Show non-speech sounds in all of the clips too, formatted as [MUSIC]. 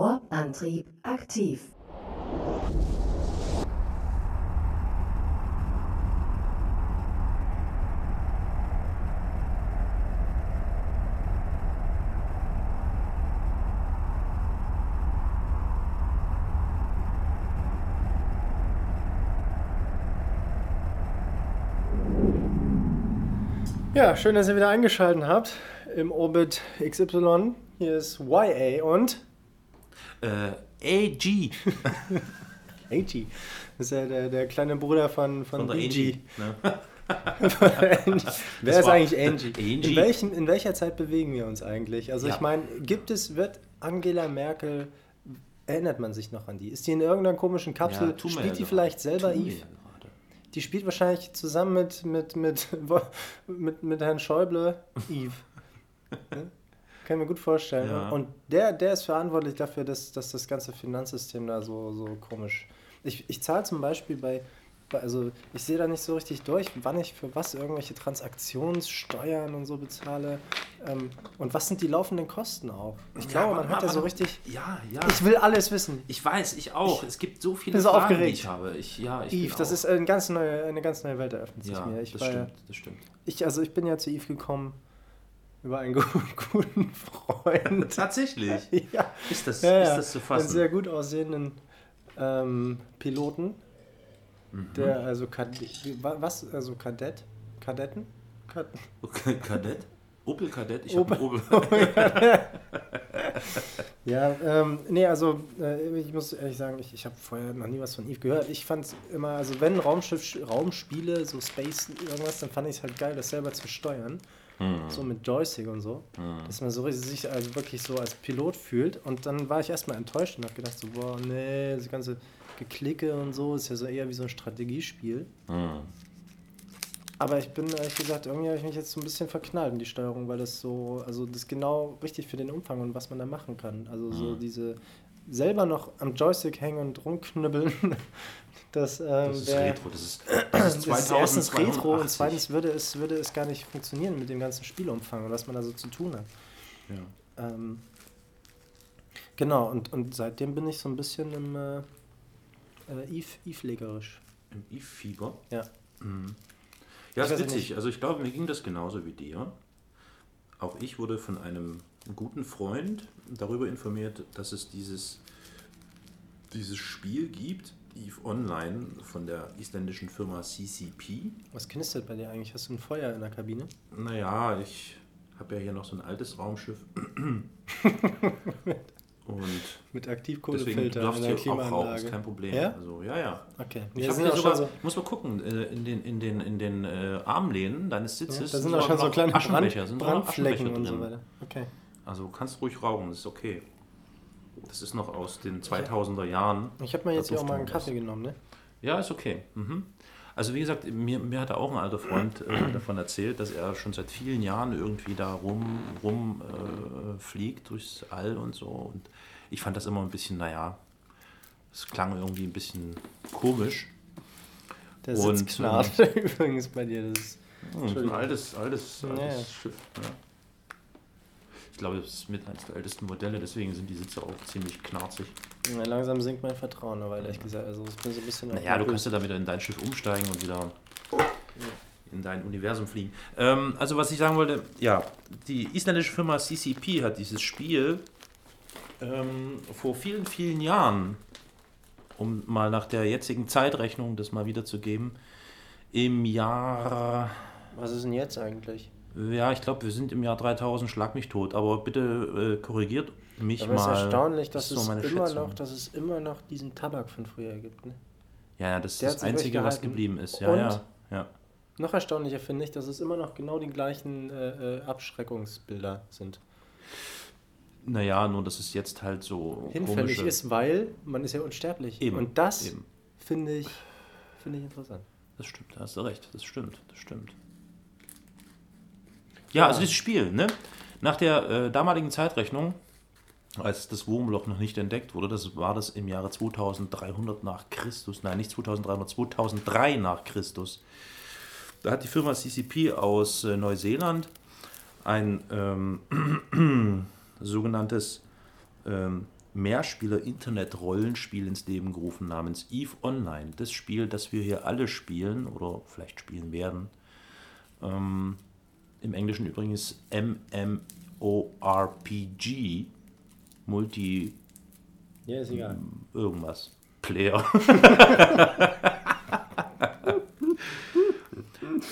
Warp-Antrieb aktiv. Ja, schön, dass ihr wieder eingeschaltet habt im Orbit XY. Hier ist YA und Äh, AG. AG. [LAUGHS] Das ist ja der, der kleine Bruder von, von, Von. AG. Ne? [LAUGHS] Wer ist eigentlich Angie? Angie. In, welchem, in welcher Zeit bewegen wir uns eigentlich? Also Ja. ich meine, gibt es, wird Angela Merkel, erinnert man sich noch an die? Ist die in irgendeiner komischen Kapsel? Ja, Spielt ja die vielleicht selber Eve? Die spielt wahrscheinlich zusammen mit, mit, mit, [LAUGHS] mit, mit Herrn Schäuble Eve. Kann ich mir gut vorstellen. Ja. Und der, der ist verantwortlich dafür, dass, dass das ganze Finanzsystem da so, so komisch. Ich, ich zahle zum Beispiel bei, bei, also ich sehe da nicht so richtig durch, wann ich für was irgendwelche Transaktionssteuern und so bezahle. Ähm, und was sind die laufenden Kosten auch? Ich glaube, man hat ja so richtig. Ja, ja. Ich will alles wissen. Ich weiß, ich auch. es gibt so viele bin so Fragen, aufgeregt. die ich habe. Ich, ja, ich Eve, das auch- ist eine ganz neue, eine ganz neue Welt eröffnet sich Ja, mir. Ich das war ja- stimmt, das stimmt. Ich, also ich bin ja zu Yves gekommen über einen [LAUGHS] guten, Freund. Tatsächlich. [LAUGHS] ja. Ist das, ja, ist das zu Einen fassen? sehr gut aussehenden ähm, Piloten, Mhm. der also Kadett, was, also Kadett, Kadetten? Kad Okay, Kadett? Opel Kadett? Ich habe Opel. [LAUGHS] ja, ähm, nee, also äh, ich muss ehrlich sagen, ich, ich habe vorher noch nie was von Eve gehört. Ich fand immer, also wenn Raumschiff, Raumspiele, so Space, irgendwas, dann fand ich es halt geil, das selber zu steuern. So mit Joystick und so. Dass man so sich also wirklich so als Pilot fühlt. Und dann war ich erstmal enttäuscht und habe gedacht, so, boah, nee, das ganze Geklicke und so ist ja so eher wie so ein Strategiespiel. Hm. Aber ich bin ehrlich gesagt, irgendwie habe ich mich jetzt so ein bisschen verknallt in die Steuerung, weil das so, also das ist genau richtig für den Umfang und was man da machen kann. Also so diese selber noch am Joystick hängen und rumknüppeln. [LAUGHS] Das, ähm, Das ist wär- Retro. Das ist, [CLEARS THROAT] das ist das ist erstens Retro und 2280. zweitens würde es, würde es gar nicht funktionieren mit dem ganzen Spielumfang und was man da so zu tun hat. Ja. Ähm, genau, und, und seitdem bin ich so ein bisschen im äh, äh, Eve, Eve-legerisch. Im Eve-Fieber. Ja. Mhm. Ja, Ich ist witzig. nicht. Also ich glaube, mir ging das genauso wie dir. Auch ich wurde von einem guten Freund darüber informiert, dass es dieses, dieses Spiel gibt, EVE Online, von der isländischen Firma CCP. Was knistert bei dir eigentlich? Hast du ein Feuer in der Kabine? Naja, ich habe ja hier noch so ein altes Raumschiff. [LAUGHS] Und Mit Aktivkohlefilter darfst du hier auch rauchen, ist kein Problem. Ja? Also, ja, ja. Okay. Ich Ja, sind sogar, schon so, muss mal gucken, äh, in den, in den, in den äh, Armlehnen deines ja, Sitzes da sind auch schon so kleine Brand, Aschenbecher, sind noch Brandflecken Aschenbecher und so drin. weiter. Okay. Also kannst ruhig rauchen, das ist okay. Das ist noch aus den 2000er Jahren. Ich habe mir jetzt hier auch mal einen Kaffee genommen, ne? Ja, ist okay. Mhm. Also wie gesagt, mir, mir hat auch ein alter Freund äh, [CLEARS THROAT] davon erzählt, dass er schon seit vielen Jahren irgendwie da rum, rum äh, fliegt durchs All und so. Und ich fand das immer ein bisschen, naja, es klang irgendwie ein bisschen komisch. Der Und, Sitz [LAUGHS] knarrt übrigens bei dir. Das ist, so ein altes, altes, altes Ja, ja. Schiff. Ja. Ich glaube, das ist mit eines der ältesten Modelle, deswegen sind die Sitze auch ziemlich knarzig. ja, langsam sinkt mein Vertrauen, aber ehrlich gesagt, also ich bin so ein bisschen... Naja, du kannst ja da wieder in dein Schiff umsteigen und wieder in dein Universum fliegen. Ähm, also was ich sagen wollte, ja, die isländische Firma CCP hat dieses Spiel ähm, vor vielen, vielen Jahren, um mal nach der jetzigen Zeitrechnung das mal wiederzugeben, im Jahr, Was ist denn jetzt eigentlich? Ja, ich glaube, wir sind im Jahr 3000, schlag mich tot, aber bitte äh, korrigiert mich Aber es ist mal. erstaunlich, dass Das ist es so meine immer noch, dass es immer noch diesen Tabak von früher gibt. Ne? Ja, ja, das ist Der das hat sich Einzige, was geblieben ist. Ja, ja, ja. Noch erstaunlicher finde ich, dass es immer noch genau die gleichen äh, äh, Abschreckungsbilder sind. Naja, nur dass es jetzt halt so Hinfällig komische- ist, weil man ist ja unsterblich. Eben, Und das finde ich, finde ich interessant. Das stimmt, da hast du recht. Das stimmt, das stimmt. Ja, also dieses Spiel, ne? Nach der äh, damaligen Zeitrechnung, als das Wurmloch noch nicht entdeckt wurde, das war das im Jahre 2300 nach Christus, nein, nicht 2300, 2003 nach Christus. Da hat die Firma CCP aus äh, Neuseeland ein ähm, [CLEARS THROAT] sogenanntes ähm, Mehrspieler-Internet-Rollenspiel ins Leben gerufen namens EVE Online. Das Spiel, das wir hier alle spielen oder vielleicht spielen werden. Ähm, Im Englischen übrigens MMORPG, Multi Ja, ist egal. irgendwas. Player. [LAUGHS]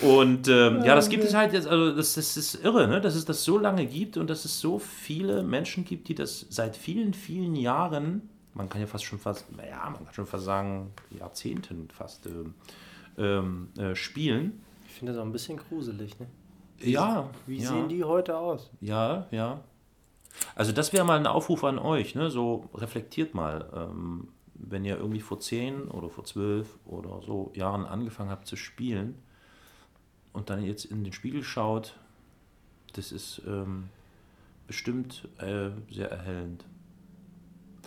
und ähm, ja, das gibt es halt jetzt, also das, das ist irre, ne? dass es das so lange gibt und dass es so viele Menschen gibt, die das seit vielen, vielen Jahren, man kann ja fast schon fast, naja, man kann schon fast sagen, Jahrzehnten fast ähm, ähm, äh, spielen. Ich finde das auch ein bisschen gruselig, ne? Ja, Wie ja. sehen die heute aus? Ja, ja. Also das wäre mal ein Aufruf an euch, ne? So reflektiert mal, ähm, wenn ihr irgendwie vor 10 oder vor 12 oder so Jahren angefangen habt zu spielen und dann jetzt in den Spiegel schaut, das ist ähm, bestimmt äh, sehr erhellend.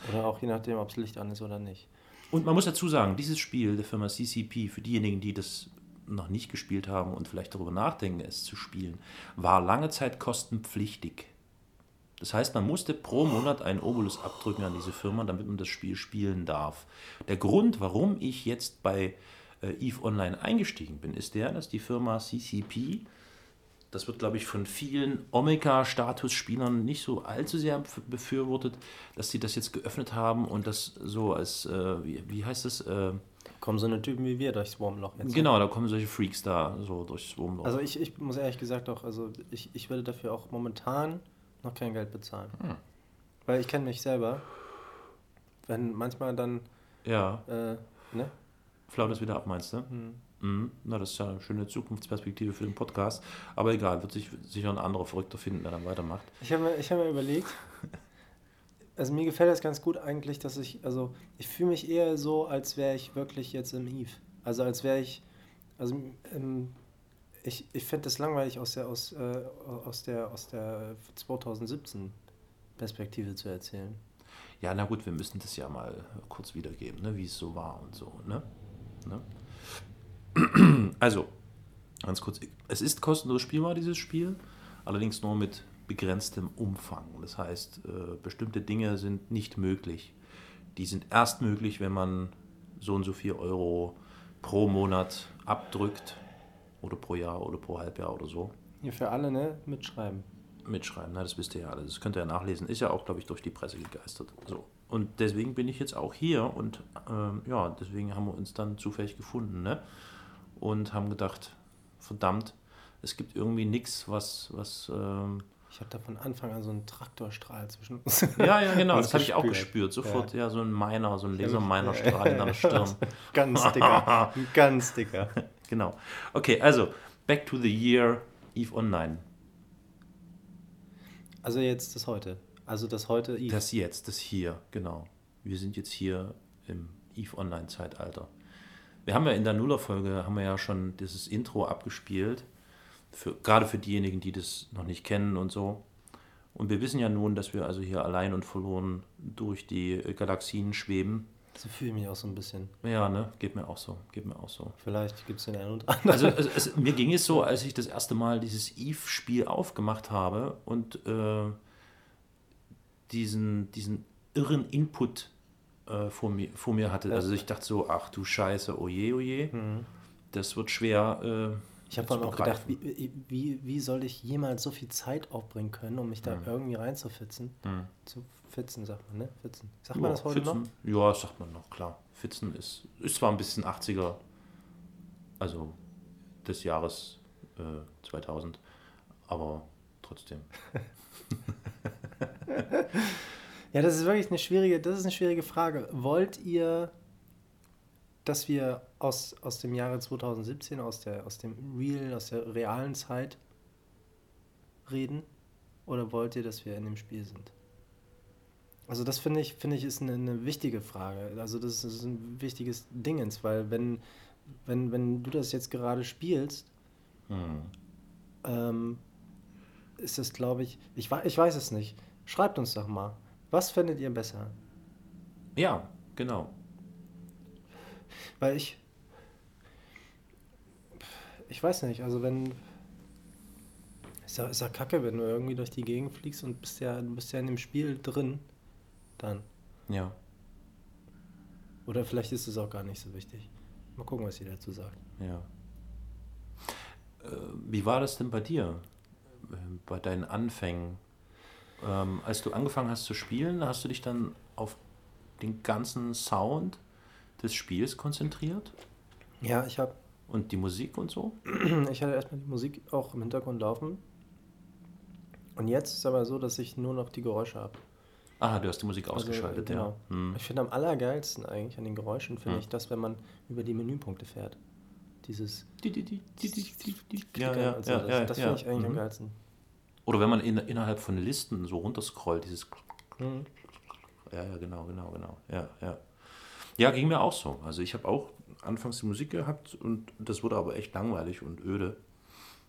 Oder auch je nachdem, ob das Licht an ist oder nicht. Und man muss dazu sagen, dieses Spiel der Firma CCP, für diejenigen, die das noch nicht gespielt haben und vielleicht darüber nachdenken, es zu spielen, war lange Zeit kostenpflichtig. Das heißt, man musste pro Monat einen Obolus abdrücken an diese Firma, damit man das Spiel spielen darf. Der Grund, warum ich jetzt bei äh, EVE Online eingestiegen bin, ist der, dass die Firma CCP, das wird, glaube ich, von vielen Omega-Status-Spielern nicht so allzu sehr bef- befürwortet, dass sie das jetzt geöffnet haben und das so als, äh, wie, wie heißt das, äh, Kommen so eine Typen wie wir durchs Wurmloch jetzt. Genau, da kommen solche Freaks da so durchs Wurmloch. Also ich, ich muss ehrlich gesagt auch, also ich, ich würde dafür auch momentan noch kein Geld bezahlen. Hm. Weil ich kenne mich selber. Wenn manchmal dann, ja, äh, ne? flau das wieder ab, meinst du? Hm. Mhm. Na, das ist ja eine schöne Zukunftsperspektive für den Podcast. Aber egal, wird sich sicher ein anderer Verrückter finden, der dann weitermacht. Ich habe mir, ich hab mir überlegt, [LAUGHS] also mir gefällt das ganz gut eigentlich, dass ich, also ich fühle mich eher so, als wäre ich wirklich jetzt im Eve. Also als wäre ich, also ähm, ich, ich finde das langweilig aus der, aus, äh, aus der, aus der 2017 Perspektive zu erzählen. Ja, na gut, wir müssen das ja mal kurz wiedergeben, ne, wie es so war und so. Ne? Ne? Also, ganz kurz, es ist kostenlos spielbar, dieses Spiel, allerdings nur mit begrenztem Umfang. Das heißt, äh, bestimmte Dinge sind nicht möglich. Die sind erst möglich, wenn man so und so viel Euro pro Monat abdrückt oder pro Jahr oder pro Halbjahr oder so. Hier für alle, ne? Mitschreiben. Mitschreiben, na, das wisst ihr ja alles. Das könnt ihr ja nachlesen. Ist ja auch, glaube ich, durch die Presse gegeistert. So. Und deswegen bin ich jetzt auch hier und ähm, ja, deswegen haben wir uns dann zufällig gefunden, ne? Und haben gedacht, verdammt, es gibt irgendwie nichts, was, was, ähm, Ich habe da von Anfang an so einen Traktorstrahl zwischen uns. [LAUGHS] ja, ja, genau, Uns das habe ich auch gespürt. Sofort, ja, so ein Miner, so ein Ja, Laser-Miner-Strahl in deiner Stirn. [LAUGHS] ganz dicker. [LAUGHS] ganz dicker. Genau. Okay, also, back to the year Eve Online. Also jetzt das heute. Also das heute Eve. Das jetzt, das hier, genau. Wir sind jetzt hier im EVE Online-Zeitalter. Wir haben ja in der Nuller-Folge, haben wir ja schon dieses Intro abgespielt, für, gerade für diejenigen, die das noch nicht kennen und so. Und wir wissen ja nun, dass wir also hier allein und verloren durch die äh, Galaxien schweben. so fühle ich mich auch so ein bisschen. Ja, ne, geht mir auch so, geht mir auch so. Vielleicht gibt es den einen und [LAUGHS] anderen. Also es, es, mir ging es so, als ich das erste Mal dieses Eve-Spiel aufgemacht habe und äh, diesen, diesen irren Input äh, vor, mir, vor mir hatte. Also ich dachte so, ach du Scheiße, oje, oje, Mhm. das wird schwer. Äh, Ich habe zu vor allem auch gedacht, wie, wie, wie soll ich jemals so viel Zeit aufbringen können, um mich da Mhm. irgendwie reinzufitzen? Hm. Zu fitzen, sagt man, ne? Fitzen. Sagt man Ja, das heute Fitzen, Ja, das sagt man noch, klar. Fitzen ist, ist zwar ein bisschen 80er, also des Jahres äh, 2000, aber trotzdem. noch? [LAUGHS] Ja, das ist wirklich eine schwierige, das ist eine schwierige Frage. Wollt ihr, dass wir aus, aus dem Jahre 2017, aus, der, aus dem Real, aus der realen Zeit reden? Oder wollt ihr, dass wir in dem Spiel sind? Also das finde ich, finde ich, ist eine, eine wichtige Frage. Also das ist ein wichtiges Dingens, weil wenn, wenn, wenn du das jetzt gerade spielst, Hm. ähm, ist das, glaube ich, ich, ich weiß es nicht. Schreibt uns doch mal. Was findet ihr besser? Ja, genau. Weil ich. Ich weiß nicht, also wenn. Ist ja, ist ja kacke, wenn du irgendwie durch die Gegend fliegst und bist ja, du bist ja in dem Spiel drin. Dann. Ja. Oder vielleicht ist es auch gar nicht so wichtig. Mal gucken, was sie dazu sagt. Ja. Äh, Wie war das denn bei dir? äh, Bei deinen Anfängen? Ähm, als du angefangen hast zu spielen, hast du dich dann auf den ganzen Sound des Spiels konzentriert? Ja, ich habe Und die Musik und so? ich hatte erstmal die Musik auch im Hintergrund laufen. Und jetzt ist es aber so, dass ich nur noch die Geräusche habe. Ah, du hast die Musik ausgeschaltet, genau. ja. Hm. Ich finde am allergeilsten eigentlich an den Geräuschen, finde Hm. ich das, wenn man über die Menüpunkte fährt. Dieses Die, die, die, die, die, die, die. Ja, Klickern ja, und so, ja, das, ja, das ja. finde ich eigentlich am Mhm. geilsten. Oder wenn man in, innerhalb von Listen so runterscrollt, dieses. Mhm. Ja, ja, genau, genau, genau. Ja, ja. Ja, ging mir auch so. Also ich habe auch anfangs die Musik gehabt und das wurde aber echt langweilig und öde.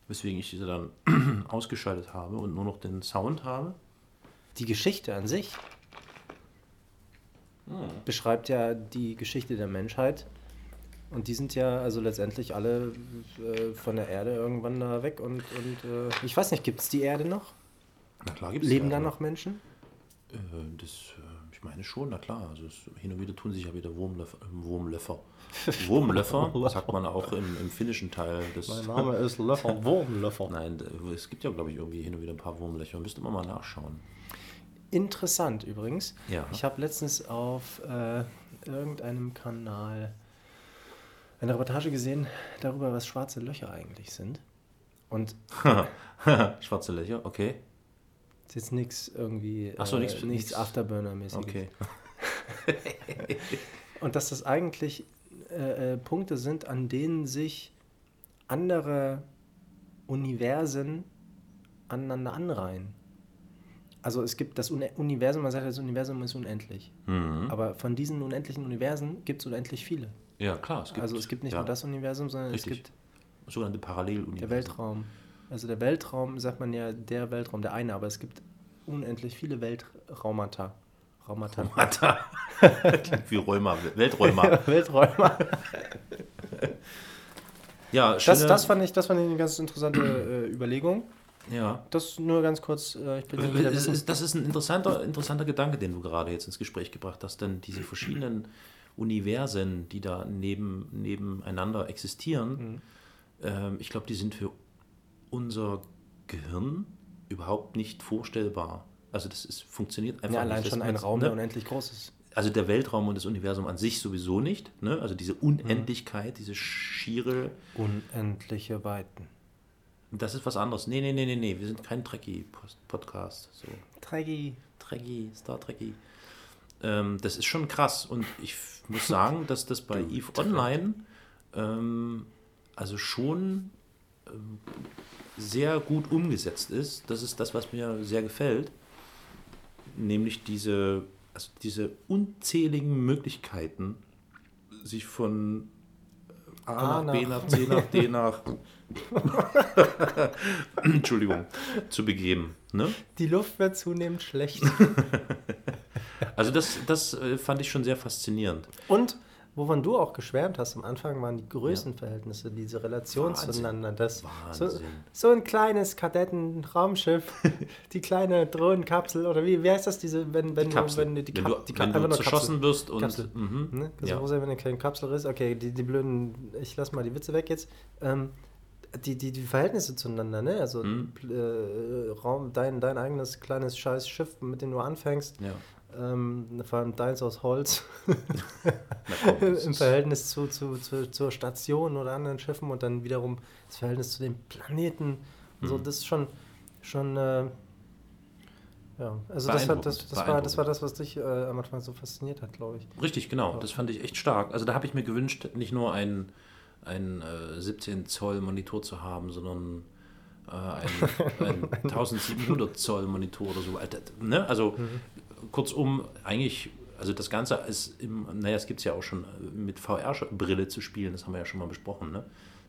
Weswegen ich diese dann [CLEARS THROAT] ausgeschaltet habe und nur noch den Sound habe. Die Geschichte an sich Hm. beschreibt ja die Geschichte der Menschheit. Und die sind ja also letztendlich alle äh, von der Erde irgendwann da weg. Und, und äh, ich weiß nicht, gibt es die Erde noch? Na klar gibt's Leben ja, da noch Menschen? Äh, das, äh, ich meine schon, na klar. Also es, hin und wieder tun sich ja wieder Wurmlöffer. Äh, Wurmlöffer. [LAUGHS] Wurmlöffer, sagt man auch im, im finnischen Teil des. ist Löffer, [LAUGHS] Wurmlöffer. Nein, es gibt ja, glaube ich, irgendwie hin und wieder ein paar Wurmlöcher. Müsste man mal nachschauen. Interessant übrigens. Ja. Ich habe letztens auf äh, irgendeinem Kanal eine Reportage gesehen darüber, was schwarze Löcher eigentlich sind. Und [LAUGHS] Schwarze Löcher, okay. Ist jetzt nichts irgendwie, Ach so, äh, nichts- Afterburner-mäßiges. Okay. [LAUGHS] Und dass das eigentlich äh, äh, Punkte sind, an denen sich andere Universen aneinander anreihen. Also es gibt das Uni Universum, man sagt, das Universum ist unendlich. Mhm. Aber von diesen unendlichen Universen gibt es unendlich viele. Ja, klar. Es gibt, also es gibt nicht ja, nur das Universum, sondern Richtig. es gibt sogenannte Paralleluniversen. der Weltraum. Also der Weltraum, sagt man ja, der Weltraum, der eine, aber es gibt unendlich viele Weltraumata. Raumata. Mata. Klingt [LAUGHS] wie Rheuma, Welträumer. [LAUGHS] Welträumer. [LAUGHS] Ja, Das, schöne- das, fand ich, das fand ich eine ganz interessante äh, Überlegung. ja. Das nur ganz kurz. Äh, ich bin ja wieder Das ist, das ist ein interessanter, interessanter Gedanke, den du gerade jetzt ins Gespräch gebracht hast, denn diese verschiedenen Universen, die da neben, nebeneinander existieren, ähm, ich glaube, die sind für unser Gehirn überhaupt nicht vorstellbar. Also das ist, funktioniert einfach ja, allein nicht. schon ein Raum, ne? der unendlich groß ist. also der Weltraum und das Universum an sich sowieso nicht. Ne? Also diese Unendlichkeit, diese schiere, Unendliche Weiten. das ist was anderes. Nee, nee, nee, nee, nee, wir sind kein Trekkie-Podcast. So. Treggy. Trekkie, Star Trekkie. Ähm, das ist schon krass und ich muss sagen, [LAUGHS] dass das bei EVE Online ähm, also schon ähm, sehr gut umgesetzt ist. Das ist das, was mir sehr gefällt. Nämlich diese, also diese unzähligen Möglichkeiten, sich von A, A nach B, nach- nach C, nach D, nach [LAUGHS] [LAUGHS] Entschuldigung, zu begeben. Ne? Die Luft wird zunehmend schlecht. [LAUGHS] Also das, das äh, fand ich schon sehr faszinierend. Und wovon du auch geschwärmt hast am Anfang, waren die Größenverhältnisse, diese Relation Wahnsinn. zueinander. Das, so, Wahnsinn. so ein kleines Kadettenraumschiff, [LAUGHS] die kleine Drohnenkapsel, oder wie, wie heißt das, diese, wenn, wenn, Kapsel. du, wenn die, wenn Kap- du, die wenn einfach du nur zerschossen Kapsel. wirst und Kapsel. Mhm. Ne? Ja. sein, wenn du keine Kapsel ist. Okay, die, die blöden, ich lass mal die Witze weg jetzt. Ähm, die, die, die Verhältnisse zueinander, ne? Also Mhm. äh, Raum, dein, dein eigenes kleines scheiß Schiff, mit dem du anfängst, ja. Ähm, vor allem deins aus Holz, [LAUGHS] komm, [LAUGHS] im Verhältnis zu, zu, zu, zur Station oder anderen Schiffen und dann wiederum das Verhältnis zu den Planeten. und So, Mhm. das ist schon, schon äh, ja, also das, hat, das, das, war, das war das, was dich äh, am Anfang so fasziniert hat, glaube ich. Richtig, genau. Das fand ich echt stark. Also da habe ich mir gewünscht, nicht nur einen, einen äh, 17 Zoll Monitor zu haben, sondern äh, einen, einen 1700 Zoll Monitor oder so. Ne? Also kurzum, eigentlich, also das Ganze ist, im, naja, es gibt es ja auch schon äh, mit VR-Brille zu spielen, das haben wir ja schon mal besprochen, ne?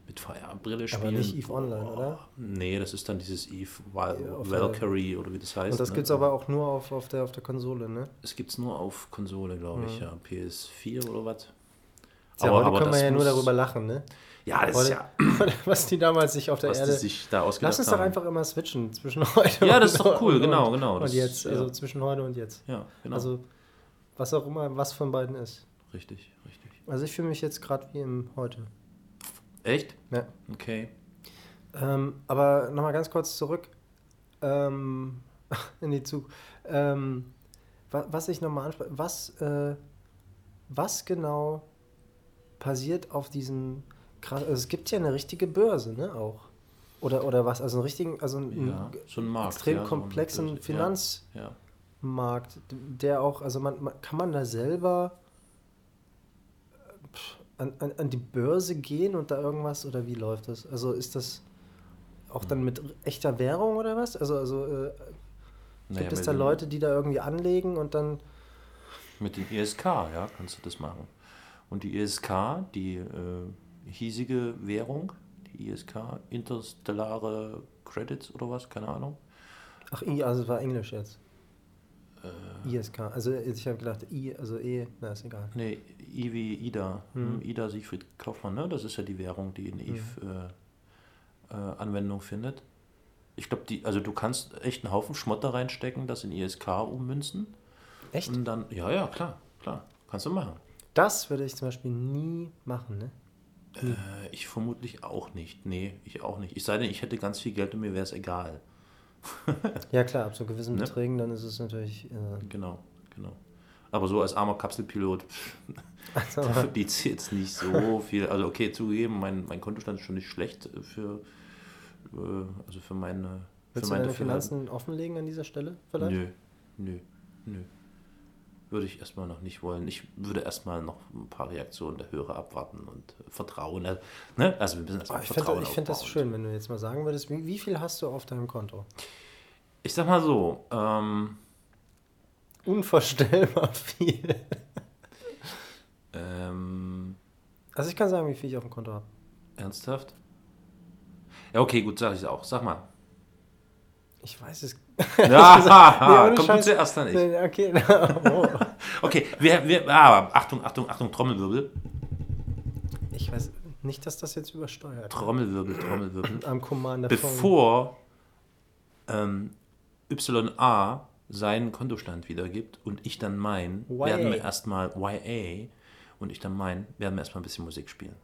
Mit VR-Brille spielen. Aber nicht EVE Online, oder? Nee, das ist dann dieses Eve Ja, Valkyrie oder wie das heißt. Und das ne? gibt es aber auch nur auf, auf, der, auf der Konsole, ne? Es gibt es nur auf Konsole, glaube ich, ja. PS4 oder was. Ja, heute können wir ja nur darüber lachen, ne? Ja, das ist Heute, ja, [LAUGHS] was die damals sich auf der was die Erde. sich da ausgedacht Lass uns doch haben. einfach immer switchen zwischen [LAUGHS] heute Ja, das ist und- doch cool, und, genau, genau. Und jetzt, also ja. zwischen heute und jetzt. Ja, genau. Also Was auch immer, was von beiden ist. Richtig, richtig. Also ich fühle mich jetzt gerade wie im Heute. Echt? Ja. Okay. Ähm, aber nochmal ganz kurz zurück ähm, [LAUGHS] in die Zug. Ähm, wa was ich nochmal anspreche, was, äh, was genau passiert auf diesem krass, also es gibt ja eine richtige Börse, ne, auch. Oder, oder was, also einen richtigen, also einen Ja, so ein Markt. extrem ja, so komplexen Börse- Finanzmarkt, Ja, der auch, also man, man kann man da selber an, an, an die Börse gehen und da irgendwas oder wie läuft das? Also ist das auch dann mit echter Währung oder was? Also, also äh, Naja, gibt es da Leute, die da irgendwie anlegen und dann. Mit den ISK, ja, kannst du das machen. Und die ISK, die äh, hiesige Währung, die ISK, interstellare Credits oder was, keine Ahnung. Ach, I, also es war Englisch jetzt. Äh, ISK. Also ich habe gedacht, I, also E, na ist egal. Nee, I wie Ida. Hm. Hm, Ida Siegfried Kaufmann, ne? Das ist ja die Währung, die in Eve äh, äh, Anwendung findet. Ich glaube, die, also du kannst echt einen Haufen Schmott da reinstecken, das in ISK ummünzen. Echt? Und dann, ja, ja, klar, klar. Kannst du machen. Das würde ich zum Beispiel nie machen, ne? Äh, ich vermutlich auch nicht. Nee, ich auch nicht. Ich sei denn, ich hätte ganz viel Geld und mir wäre es egal. [LAUGHS] Ja klar, ab so gewissen Ne? Beträgen, dann ist es natürlich. Äh, Genau, genau. Aber so als armer Kapselpilot [LAUGHS] also, verdient sie jetzt nicht so [LAUGHS] viel. Also okay, zugegeben, mein, mein Kontostand ist schon nicht schlecht für, äh, also für meine, willst für du meine deine Finanzen offenlegen an dieser Stelle vielleicht? Nö, nö, nö. Würde ich erstmal noch nicht wollen. Ich würde erstmal noch ein paar Reaktionen der Hörer abwarten und vertrauen. äh, Ne? Also wir müssen Oh, erstmal ich finde Vertrauen ich find das schön, wenn du jetzt mal sagen würdest, wie, wie viel hast du auf deinem Konto? Ich sag mal so, ähm, Unvorstellbar [LAUGHS] viel. ähm, Also ich kann sagen, wie viel ich auf dem Konto habe. ernsthaft? Ja, okay, gut, sag ich auch. Sag mal. Ich weiß es. [LAUGHS] [LAUGHS] Ja, ohne komm du Scheiß. zuerst dann ich. Nee, Okay, [LAUGHS] oh. Okay, wir, wir, ah, Achtung, Achtung, Achtung, Trommelwirbel. Ich weiß nicht, dass das jetzt übersteuert. Trommelwirbel, Trommelwirbel. Am Commander Bevor ähm, YA seinen Kontostand wiedergibt und ich dann mein, YA. werden wir erstmal YA und ich dann mein, werden wir erstmal ein bisschen Musik spielen.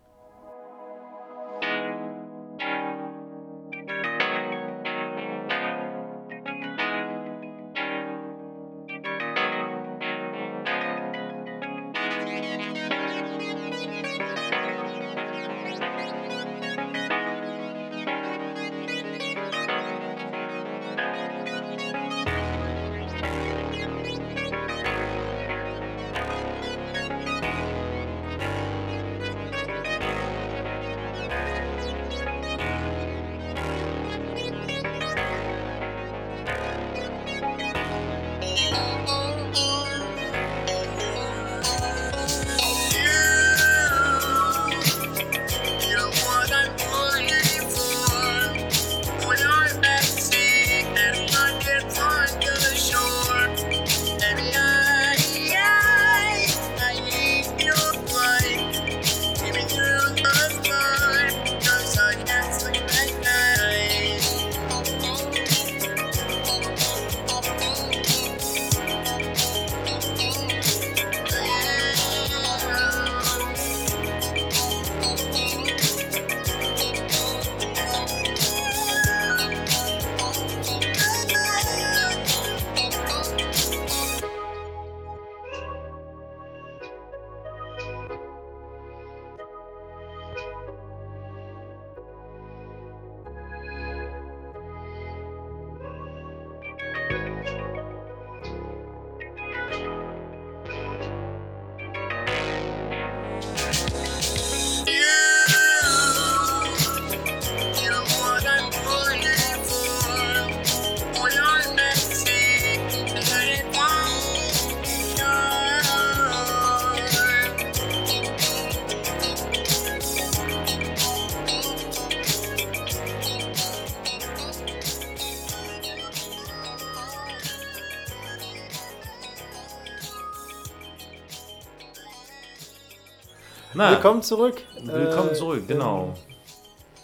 Willkommen zurück. Willkommen Äh, zurück, genau.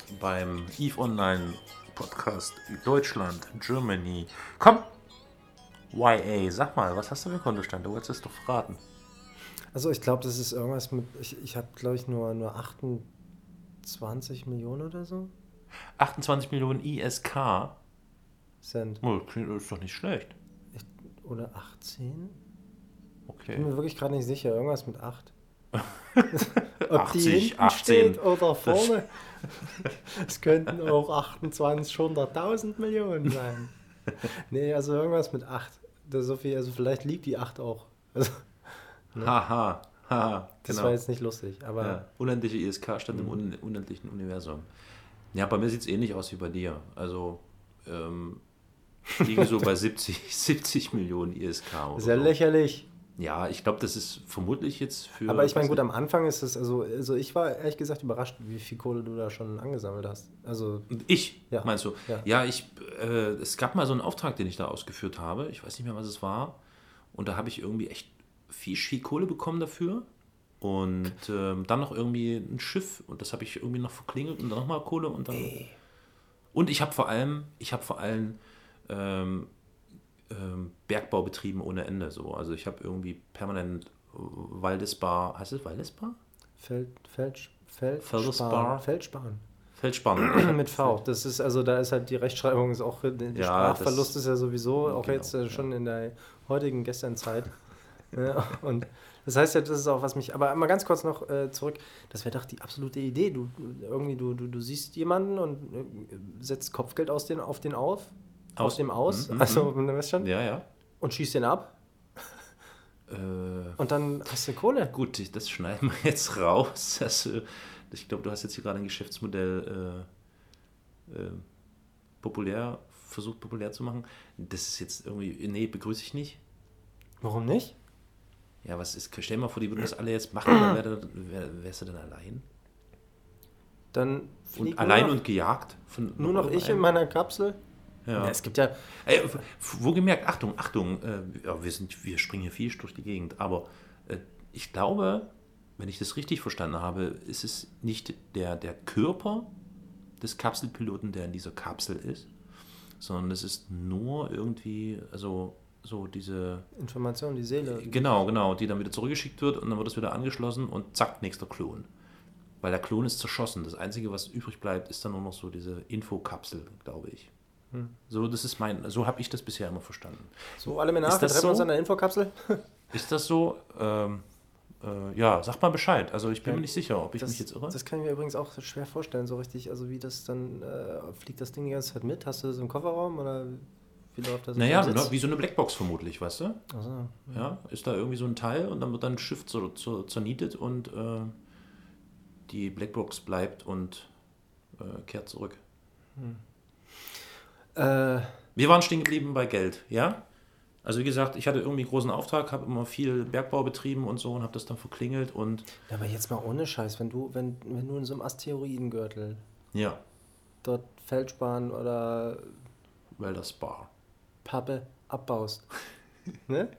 ähm, Beim EVE Online Podcast Deutschland, Germany. Komm! YA, sag mal, was hast du für Kontostand? Du wolltest es doch verraten. Also ich glaube, das ist irgendwas mit, ich, ich habe glaube ich nur, nur 28 Millionen oder so 28 Millionen ISK. Cent. Oh, klingt- ist doch nicht schlecht. Oder 18? Ich Okay. bin mir wirklich gerade nicht sicher, irgendwas mit 8. [LAUGHS] Ob 80, die hinten 18. steht oder vorne. [LAUGHS] Es könnten auch 28, 100.000 Millionen sein. [LAUGHS] Nee, also irgendwas mit 8. Das so viel, also vielleicht liegt die 8 auch. Also, Haha, haha, das genau. war jetzt nicht lustig, aber Ja, unendliche ISK stand im un unendlichen Universum. Ja, bei mir sieht es ähnlich aus wie bei dir. Also, ähm, ich liege so bei 70, 70 Millionen ISK. Oder sehr so. lächerlich. Ja, ich glaube, das ist vermutlich jetzt für. Aber ich meine, gut, am Anfang ist es, also, also ich war ehrlich gesagt überrascht, wie viel Kohle du da schon angesammelt hast. Also, Ich, Ja. meinst du? Ja. Ja, ich, äh, es gab mal so einen Auftrag, den ich da ausgeführt habe. Ich weiß nicht mehr, was es war. Und da habe ich irgendwie echt viel, viel Kohle bekommen dafür. Und ähm, dann noch irgendwie ein Schiff und das habe ich irgendwie noch verklingelt und dann nochmal Kohle und dann. Und ich habe vor allem, ich habe vor allem ähm, ähm, Bergbau betrieben ohne Ende. So. Also ich habe irgendwie permanent Waldesbar, heißt es Waldesbar? Feld, Feld, Feld, Feldspar. Feldsparen. Feldspannen. [COUGHS] Mit V. Das ist also, da ist halt die Rechtschreibung ist auch, der Ja, Sprachverlust das- ist ja sowieso, auch Genau, jetzt äh, ja. schon in der heutigen Gesternzeit. [LAUGHS] ja, und das heißt ja, das ist auch was mich, aber mal ganz kurz noch äh, zurück, das wäre doch die absolute Idee. Du du- irgendwie, du, du, du siehst jemanden und äh, setzt Kopfgeld aus den, auf den auf, aus, dem aus, Mhm, also, du weißt schon, ja, ja. und schießt den ab Äh, und dann hast du Kohle. Gut, das schneiden wir jetzt raus. [LAUGHS] Also, ich glaube, du hast jetzt hier gerade ein Geschäftsmodell äh, äh, populär, versucht populär zu machen. Das ist jetzt irgendwie, nee, begrüße ich nicht. Warum nicht? Ja, was ist, stell dir mal vor, die würden das alle jetzt machen, dann wär, wär, wärst du dann allein. Dann Und allein noch, und gejagt. Von nur noch ich in meiner Kapsel. Ja. Es gibt ja, Ey, f- wohlgemerkt, Achtung, Achtung, äh, ja, wir, sind, wir springen hier viel durch die Gegend, aber äh, ich glaube, wenn ich das richtig verstanden habe, ist es nicht der, der Körper des Kapselpiloten, der in dieser Kapsel ist, sondern es ist nur irgendwie, also so diese, Information, die Seele. genau, genau, die dann wieder zurückgeschickt wird und dann wird es wieder angeschlossen und zack, nächster Klon. Weil der Klon ist zerschossen. Das Einzige, was übrig bleibt, ist dann nur noch so diese Infokapsel, glaube ich. So, das ist mein, so habe ich das bisher immer verstanden. So, alle Männer, Ist wir das treffen uns so? an der Infokapsel. [LAUGHS] Ist das so? Ähm, äh, ja, sag mal Bescheid. Also ich bin mir nicht sicher, ob ich Das, mich jetzt irre. das kann ich mir übrigens auch schwer vorstellen, so richtig. Also wie das dann, äh, fliegt das Ding die ganze Zeit mit? Hast du das im Kofferraum oder wie läuft das? naja, Sitz? wie so eine Blackbox vermutlich, weißt du? Ach so. Ja, ist da irgendwie so ein Teil und dann wird dann ein Schiff zer, zer, zernietet und äh, die Blackbox bleibt und äh, kehrt zurück. Äh, Wir waren stehen geblieben bei Geld, ja? Also wie gesagt, ich hatte irgendwie einen großen Auftrag, habe immer viel Bergbau betrieben und so und habe das dann verklingelt und ja, aber jetzt mal ohne Scheiß, wenn du, wenn, wenn du in so einem Asteroidengürtel ja, dort Feldspan oder weil das Bar. Pappe abbaust, [LAUGHS] ne?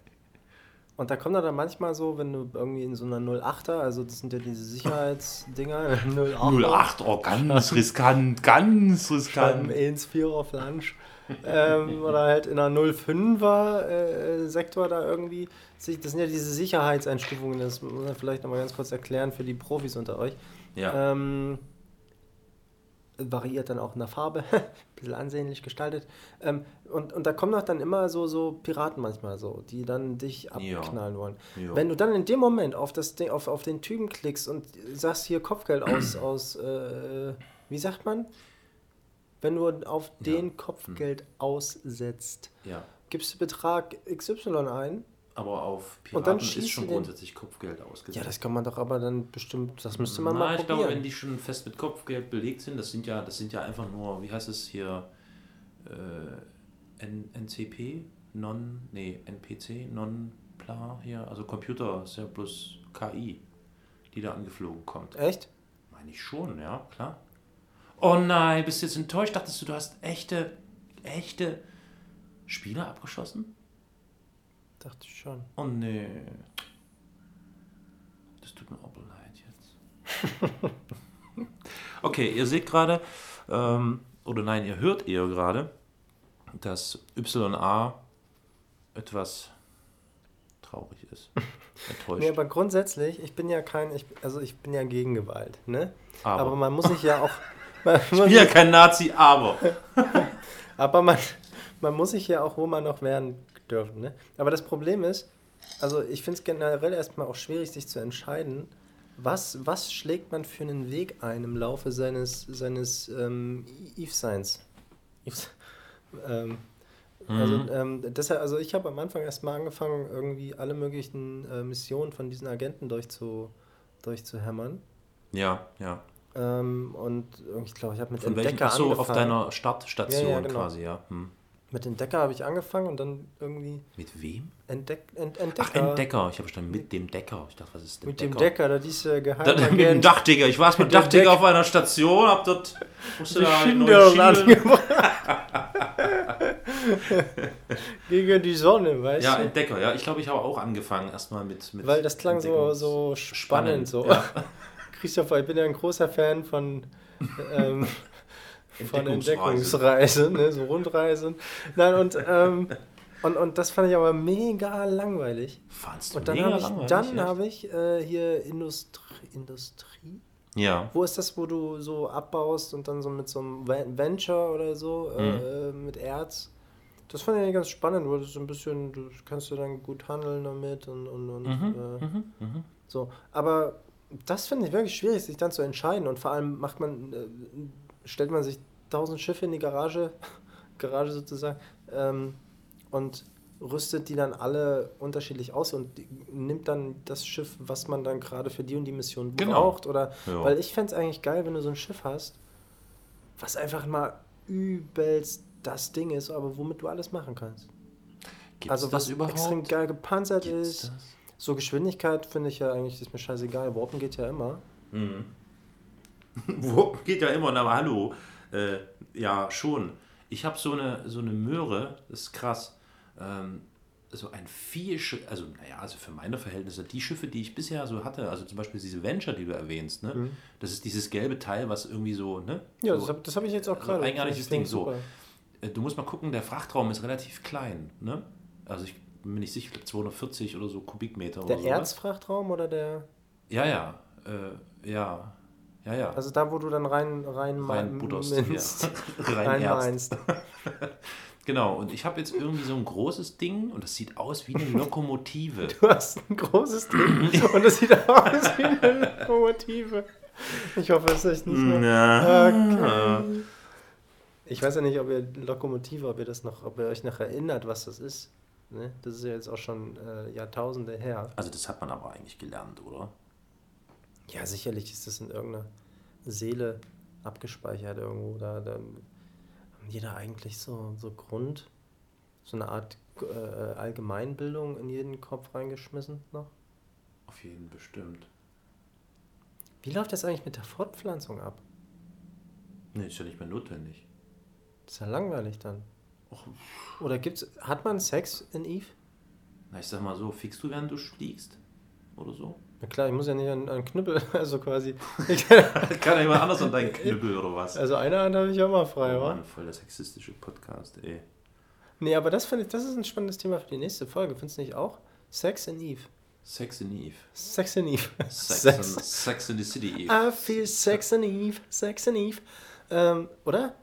Und da kommt er dann manchmal so, wenn du irgendwie in so einer 08er, also das sind ja diese Sicherheitsdinger, [LAUGHS] 08er, 08, oh, ganz [LAUGHS] riskant, ganz riskant. 1,4er Flansch. ähm, oder halt in einer 05er äh, Sektor da irgendwie. Das sind ja diese Sicherheitseinstufungen, das muss man vielleicht nochmal ganz kurz erklären für die Profis unter euch. Ja. Ähm, variiert dann auch in der Farbe, [LAUGHS] bisschen ansehnlich gestaltet. Ähm, und, und da kommen doch dann immer so, so Piraten manchmal so, die dann dich Ja. abknallen wollen. Ja. Wenn du dann in dem Moment auf, das Ding, auf, auf den Typen klickst und sagst hier Kopfgeld aus, [CLEARS THROAT] aus äh, wie sagt man? Wenn du auf den Kopfgeld aussetzt, ja. gibst du Betrag XY ein. Aber auf Piraten ist schon grundsätzlich Kopfgeld ausgesetzt. Ja, das kann man doch aber dann bestimmt, das müsste man mal Na, ich probieren. glaube, wenn die schon fest mit Kopfgeld belegt sind, das sind ja, das sind ja einfach nur, wie heißt es hier, äh, N NCP, Non, nee, NPC, Non-Pla hier, also Computer ist ja bloß KI, die da angeflogen kommt. Echt? Meine ich schon, ja, klar. Oh nein, bist du jetzt enttäuscht? Dachtest du, du hast echte, echte Spieler abgeschossen? Dachte ich schon. Oh nee. Das tut mir auch leid jetzt. [LAUGHS] okay, ihr seht gerade, ähm, oder nein, ihr hört eher gerade, dass YA etwas traurig ist. [LAUGHS] Enttäuscht. Nee, aber grundsätzlich, ich bin ja kein, ich, also ich bin ja gegen Gewalt, ne? Aber. Aber, man muss sich ja auch, [LAUGHS] ich bin ja kein Nazi, aber. aber man, man muss sich ja auch, wo man noch werden dürfen, ne? Aber das Problem ist, also ich finde es generell erstmal auch schwierig, sich zu entscheiden, was, was schlägt man für einen Weg ein im Laufe seines, seines ähm, Eve-Seins. Eves, ähm, also, ähm, deshalb, also ich habe am Anfang erstmal angefangen, irgendwie alle möglichen äh, Missionen von diesen Agenten durchzu, durchzuhämmern. Ja, ja. Ähm, und ich glaube, ich habe mit Von welchem? Entdecker Achso, angefangen. auf deiner Startstation Ja, ja, genau. quasi, ja. Hm. Mit Entdecker habe ich angefangen und dann irgendwie Mit wem? Entdeck, Ent, Entdecker. Ach, Entdecker. Ich habe verstanden, mit dem Decker. Ich dachte, was ist denn Mit dem Decker? Decker, da diese Da, Geheimagent. mit dem Dachdecker. Ich war mit Mit Dachdecker Deck- auf einer Station, hab dort. Musste da angebracht. [LAUGHS] Gegen die Sonne, weißt Ja, du? Entdecker. Ja, ich glaube, ich habe auch angefangen erstmal mit, mit. Weil das klang so, so spannend. So. Ja. [LAUGHS] Christopher, ich bin ja ein großer Fan von, [LAUGHS] ähm, von Entdeckungsreise. Entdeckungsreise, ne? so Rundreisen. Nein, und, ähm, und, und das fand ich aber mega langweilig. Fandst du Und dann mega habe ich, langweilig, dann habe ich äh, hier Industrie, Industrie. Ja. Wo ist das, wo du so abbaust und dann so mit so einem Ven- Venture oder so, äh, Mhm. mit Erz? Das fand ich ganz spannend, weil das so ein bisschen, du kannst du dann gut handeln damit und, und, und Mhm, äh, so. Aber das finde ich wirklich schwierig, sich dann zu entscheiden und vor allem macht man, äh, stellt man sich tausend Schiffe in die Garage, [LAUGHS] Garage sozusagen, ähm, und rüstet die dann alle unterschiedlich aus und nimmt dann das Schiff, was man dann gerade für die und die Mission Genau. braucht. Oder Ja. weil ich fände es eigentlich geil, wenn du so ein Schiff hast, was einfach mal übelst das Ding ist, aber womit du alles machen kannst. Gibt's also was überhaupt? extrem geil gepanzert Gibt's ist. das? So Geschwindigkeit finde ich ja eigentlich, ist mir scheißegal. Warpen geht ja immer. [LAUGHS] Wo geht ja immer, aber hallo. Äh, ja, schon. Ich habe so eine, so eine Möhre, das ist krass. Ähm, so ein vier Sch- also naja, also für meine Verhältnisse, die Schiffe, die ich bisher so hatte, also zum Beispiel diese Venture, die du erwähnst, ne? Das ist dieses gelbe Teil, was irgendwie so, ne? Ja, so, das habe hab ich jetzt auch also gerade. Finde ich Ding, so. Äh, Du musst mal gucken, der Frachtraum ist relativ klein, ne? Also ich bin mir nicht sicher, ich glaub 240 oder so Kubikmeter Der oder so. Erzfrachtraum oder der. Ja, ja, äh, ja, ja, ja. Also da, wo du dann rein, rein, rein butterst. minst, Ja. [LAUGHS] rein rein meinst. [LAUGHS] Genau, und ich habe jetzt irgendwie so ein großes Ding und das sieht aus wie eine [LAUGHS] Lokomotive. Du hast ein großes Ding und es sieht aus wie eine Lokomotive. Ich hoffe, es ist nicht mehr. Na. Okay. Ich weiß ja nicht, ob ihr Lokomotive, ob ihr das noch, ob ihr euch noch erinnert, was das ist. Ne? Das ist ja jetzt auch schon äh, Jahrtausende her. Also das hat man aber eigentlich gelernt, oder? Ja, sicherlich ist das in irgendeiner Seele abgespeichert irgendwo. Da, da haben jeder eigentlich so, so Grund, so eine Art äh, Allgemeinbildung in jeden Kopf reingeschmissen noch. Auf jeden bestimmt. Wie läuft das eigentlich mit der Fortpflanzung ab? Nee, ist ja nicht mehr notwendig. Ist ja langweilig dann. Och, Oder gibt's, hat man Sex in Eve? na, ich sag mal so, fickst du, während du fliegst? Oder so? Na klar, ich muss ja nicht an, an Knüppel, [LAUGHS] also quasi. Ich, [LAUGHS] Kann ja jemand anders an deinen Knüppel oder was? also eine Hand habe ich auch mal frei, oh wa? Mann, voll der sexistische Podcast, ey. Nee, aber das finde ich, das ist ein spannendes Thema für die nächste Folge. Findest du nicht auch? Sex in Eve. Sex in Eve. Sex in Eve. Sex, In, Sex in the City Eve. I feel sex in Eve, sex in Eve. Ähm, oder?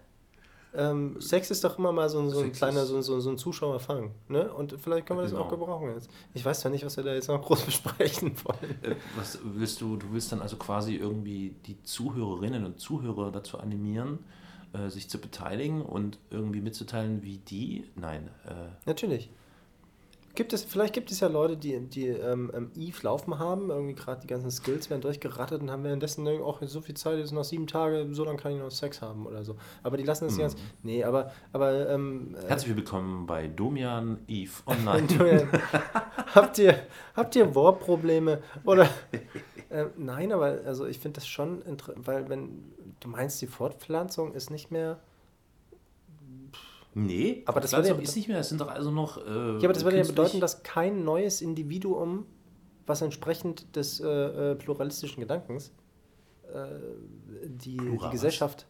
Ähm, Sex ist doch immer mal so, ein- so ein Sex kleiner, so, so, so ein Zuschauerfang. Ne? Und vielleicht können wir das Genau. auch gebrauchen jetzt. Ich weiß zwar nicht, was wir da jetzt noch groß [LAUGHS] besprechen wollen. Äh, was willst du? Du willst dann also quasi irgendwie die Zuhörerinnen und Zuhörer dazu animieren, äh, sich zu beteiligen und irgendwie mitzuteilen, wie die. Nein. Äh, Natürlich. Gibt es, vielleicht gibt es ja Leute, die, die ähm, ähm, Eve laufen haben, irgendwie gerade die ganzen Skills werden durchgerattet und haben währenddessen irgendwie auch so viel Zeit, jetzt noch sieben Tage, so lange kann ich noch Sex haben oder so. Aber die lassen das ganz. Nee, aber, aber ähm, äh, herzlich willkommen bei Domian Eve Online. [LAUGHS] Habt ihr, habt ihr Warp-Probleme? Oder. [LAUGHS] Ähm, nein, aber also ich finde das schon interessant, weil wenn du meinst, die Fortpflanzung ist nicht mehr. Nee, Aber das würde ja ist nicht mehr. Es sind doch also noch. Äh, Ja, aber das würde ja bedeuten, dass kein neues Individuum, was entsprechend des äh, äh, pluralistischen Gedankens äh, die, Plural die was? Gesellschaft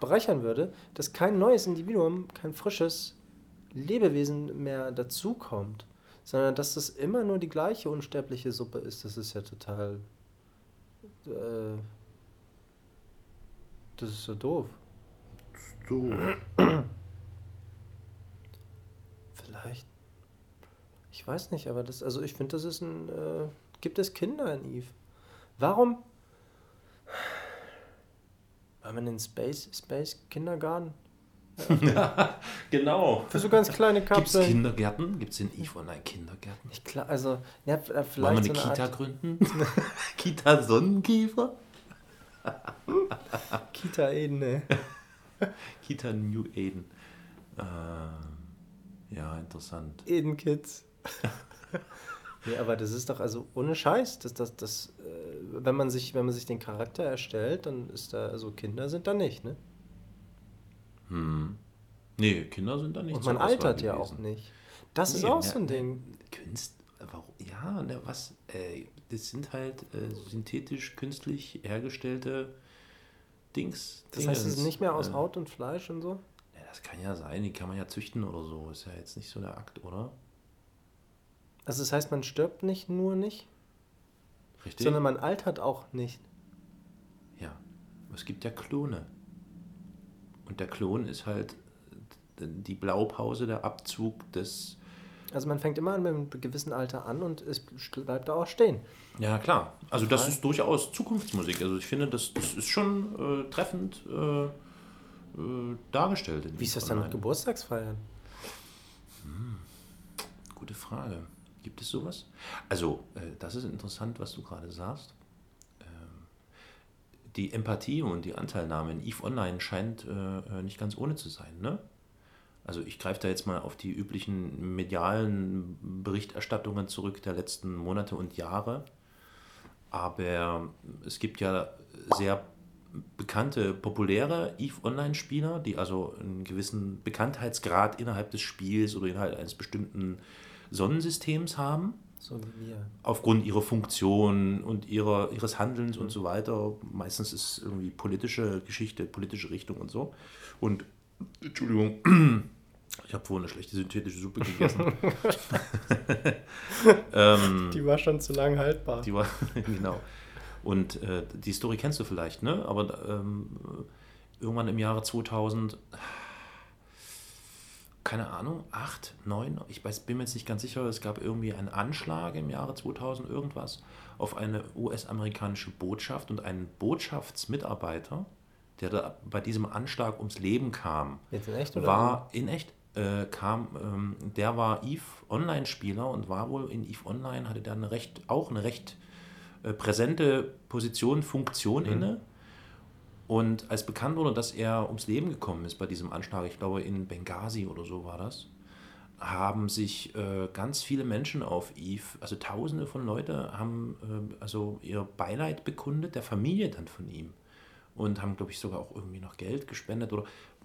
bereichern würde, dass kein neues Individuum, kein frisches Lebewesen mehr dazukommt, sondern dass das immer nur die gleiche unsterbliche Suppe ist. Das ist ja total. Äh, das ist so doof. So. Vielleicht. Ich weiß nicht, aber das, also ich finde, das ist ein. Äh, gibt es Kinder in Eve? Warum? Weil man den Space, Space Kindergarten? [LAUGHS] Genau. Für so ganz kleine Gibt es Kapseln. Kindergärten? Gibt es in Eve Online Kindergärten? Ich klar, also, ja, äh, Wollen wir vielleicht eine so eine Kita Art gründen? [LAUGHS] Kita Sonnenkäfer? Kita Eden, ne? [LAUGHS] Kita New Eden. Ähm, ja, interessant. Eden Kids. [LAUGHS] nee, aber das ist doch also ohne Scheiß, dass das, das, äh, wenn man sich, wenn man sich den Charakter erstellt, dann ist da, also Kinder sind da nicht, ne? Hm. Nee, Kinder sind da nicht Und man Auswahl altert ja gewesen. auch nicht. Das ist Nee, auch ja, so ein ne, Ding. Kunst, warum, ja, ne, was, äh, das sind halt äh, synthetisch, künstlich hergestellte Dings. Das heißt, es ist Dingens. nicht mehr aus Äh, Haut und Fleisch und so? Das kann ja sein, die kann man ja züchten oder so. Ist ja jetzt nicht so der Akt, oder? Also das heißt, man stirbt nicht nur nicht, Richtig? sondern man altert auch nicht. ja. Es gibt ja Klone. Und der Klon ist halt die Blaupause, der Abzug des. Also man fängt immer an mit einem gewissen Alter an und es bleibt da auch stehen. Ja, klar. Also, das ist durchaus Zukunftsmusik. Also, ich finde, das, das ist schon äh, treffend äh, äh, dargestellt. in Wie ist das dann mit. Geburtstagsfeiern? Gute Frage. Gibt es sowas? Also, äh, das ist interessant, was du gerade sagst. Ähm, die Empathie und die Anteilnahme in EVE Online scheint äh, äh, nicht ganz ohne zu sein. Ne? Also ich greife da jetzt mal auf die üblichen medialen Berichterstattungen zurück der letzten Monate und Jahre. Aber es gibt ja sehr bekannte, populäre EVE Online-Spieler, die also einen gewissen Bekanntheitsgrad innerhalb des Spiels oder innerhalb eines bestimmten Sonnensystems haben So wie wir. aufgrund ihrer Funktion und ihrer, ihres Handelns und so weiter. Meistens ist es irgendwie politische Geschichte, politische Richtung und so. Und, Entschuldigung, [CLEARS THROAT] ich habe vorhin eine schlechte synthetische Suppe gegessen. [LAUGHS] [LAUGHS] ähm, Die war schon zu lang haltbar. die war, [LAUGHS] genau. Und äh, die Story kennst du vielleicht, ne? Aber ähm, irgendwann im Jahre 2000, keine Ahnung, 8, 9, ich weiß, bin mir jetzt nicht ganz sicher, es gab irgendwie einen Anschlag im Jahre 2000 irgendwas auf eine US-amerikanische Botschaft und einen Botschaftsmitarbeiter, der da bei diesem Anschlag ums Leben kam, Jetzt in echt oder? war in echt äh, kam, ähm, der war Eve Online-Spieler und war wohl in Eve Online, hatte der eine recht, auch eine recht äh, präsente Position, Funktion inne. Und als bekannt wurde, dass er ums Leben gekommen ist bei diesem Anschlag, ich glaube in Benghazi oder so war das, haben sich äh, ganz viele Menschen auf Eve, also tausende von Leute, haben äh, also ihr Beileid bekundet, der Familie dann von ihm. Und haben, glaube ich, sogar auch irgendwie noch Geld gespendet oder.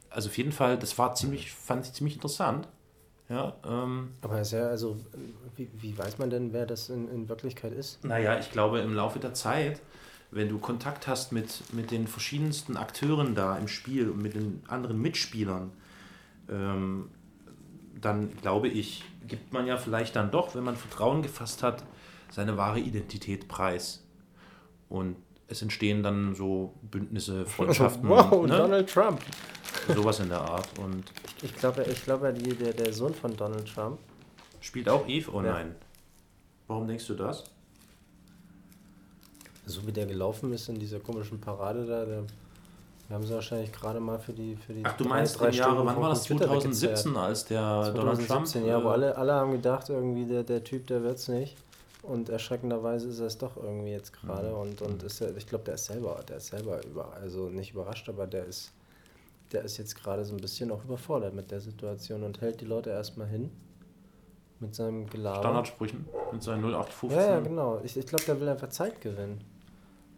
Also auf jeden Fall, das war ziemlich, fand ich ziemlich interessant. Ja, ähm, Aber ist ja, also, wie, wie weiß man denn, wer das in, in Wirklichkeit ist? Naja, ich glaube, im Laufe der Zeit, wenn du Kontakt hast mit, mit den verschiedensten Akteuren da im Spiel und mit den anderen Mitspielern, ähm, dann glaube ich, gibt man ja vielleicht dann doch, wenn man Vertrauen gefasst hat, seine wahre Identität preis. Und es entstehen dann so Bündnisse, [LAUGHS] Freundschaften, wow, ne? Donald Trump. Sowas in der Art. Und Ich glaube, ich glaube die, der, der Sohn von Donald Trump, spielt auch Eve online. Warum denkst du das? so wie der gelaufen ist in dieser komischen Parade da, der, da haben sie wahrscheinlich gerade mal für die für die Ach, du drei- meinst drei im Jahre, Stunden wann war das? Computer 2017, als der Donald Trump. 2017, ja, wo äh, alle, alle haben gedacht, irgendwie der, der Typ, der wird's nicht. Und erschreckenderweise ist er es doch irgendwie jetzt gerade. Mhm. Und, und ist er, ich glaube, der ist selber, der ist selber über, also nicht überrascht, aber der ist, der ist jetzt gerade so ein bisschen auch überfordert mit der Situation und hält die Leute erstmal hin mit seinem Gelaber. Standardsprüchen mit seinen 0815. Ja, ja, genau. Ich, ich glaube, der will einfach Zeit gewinnen.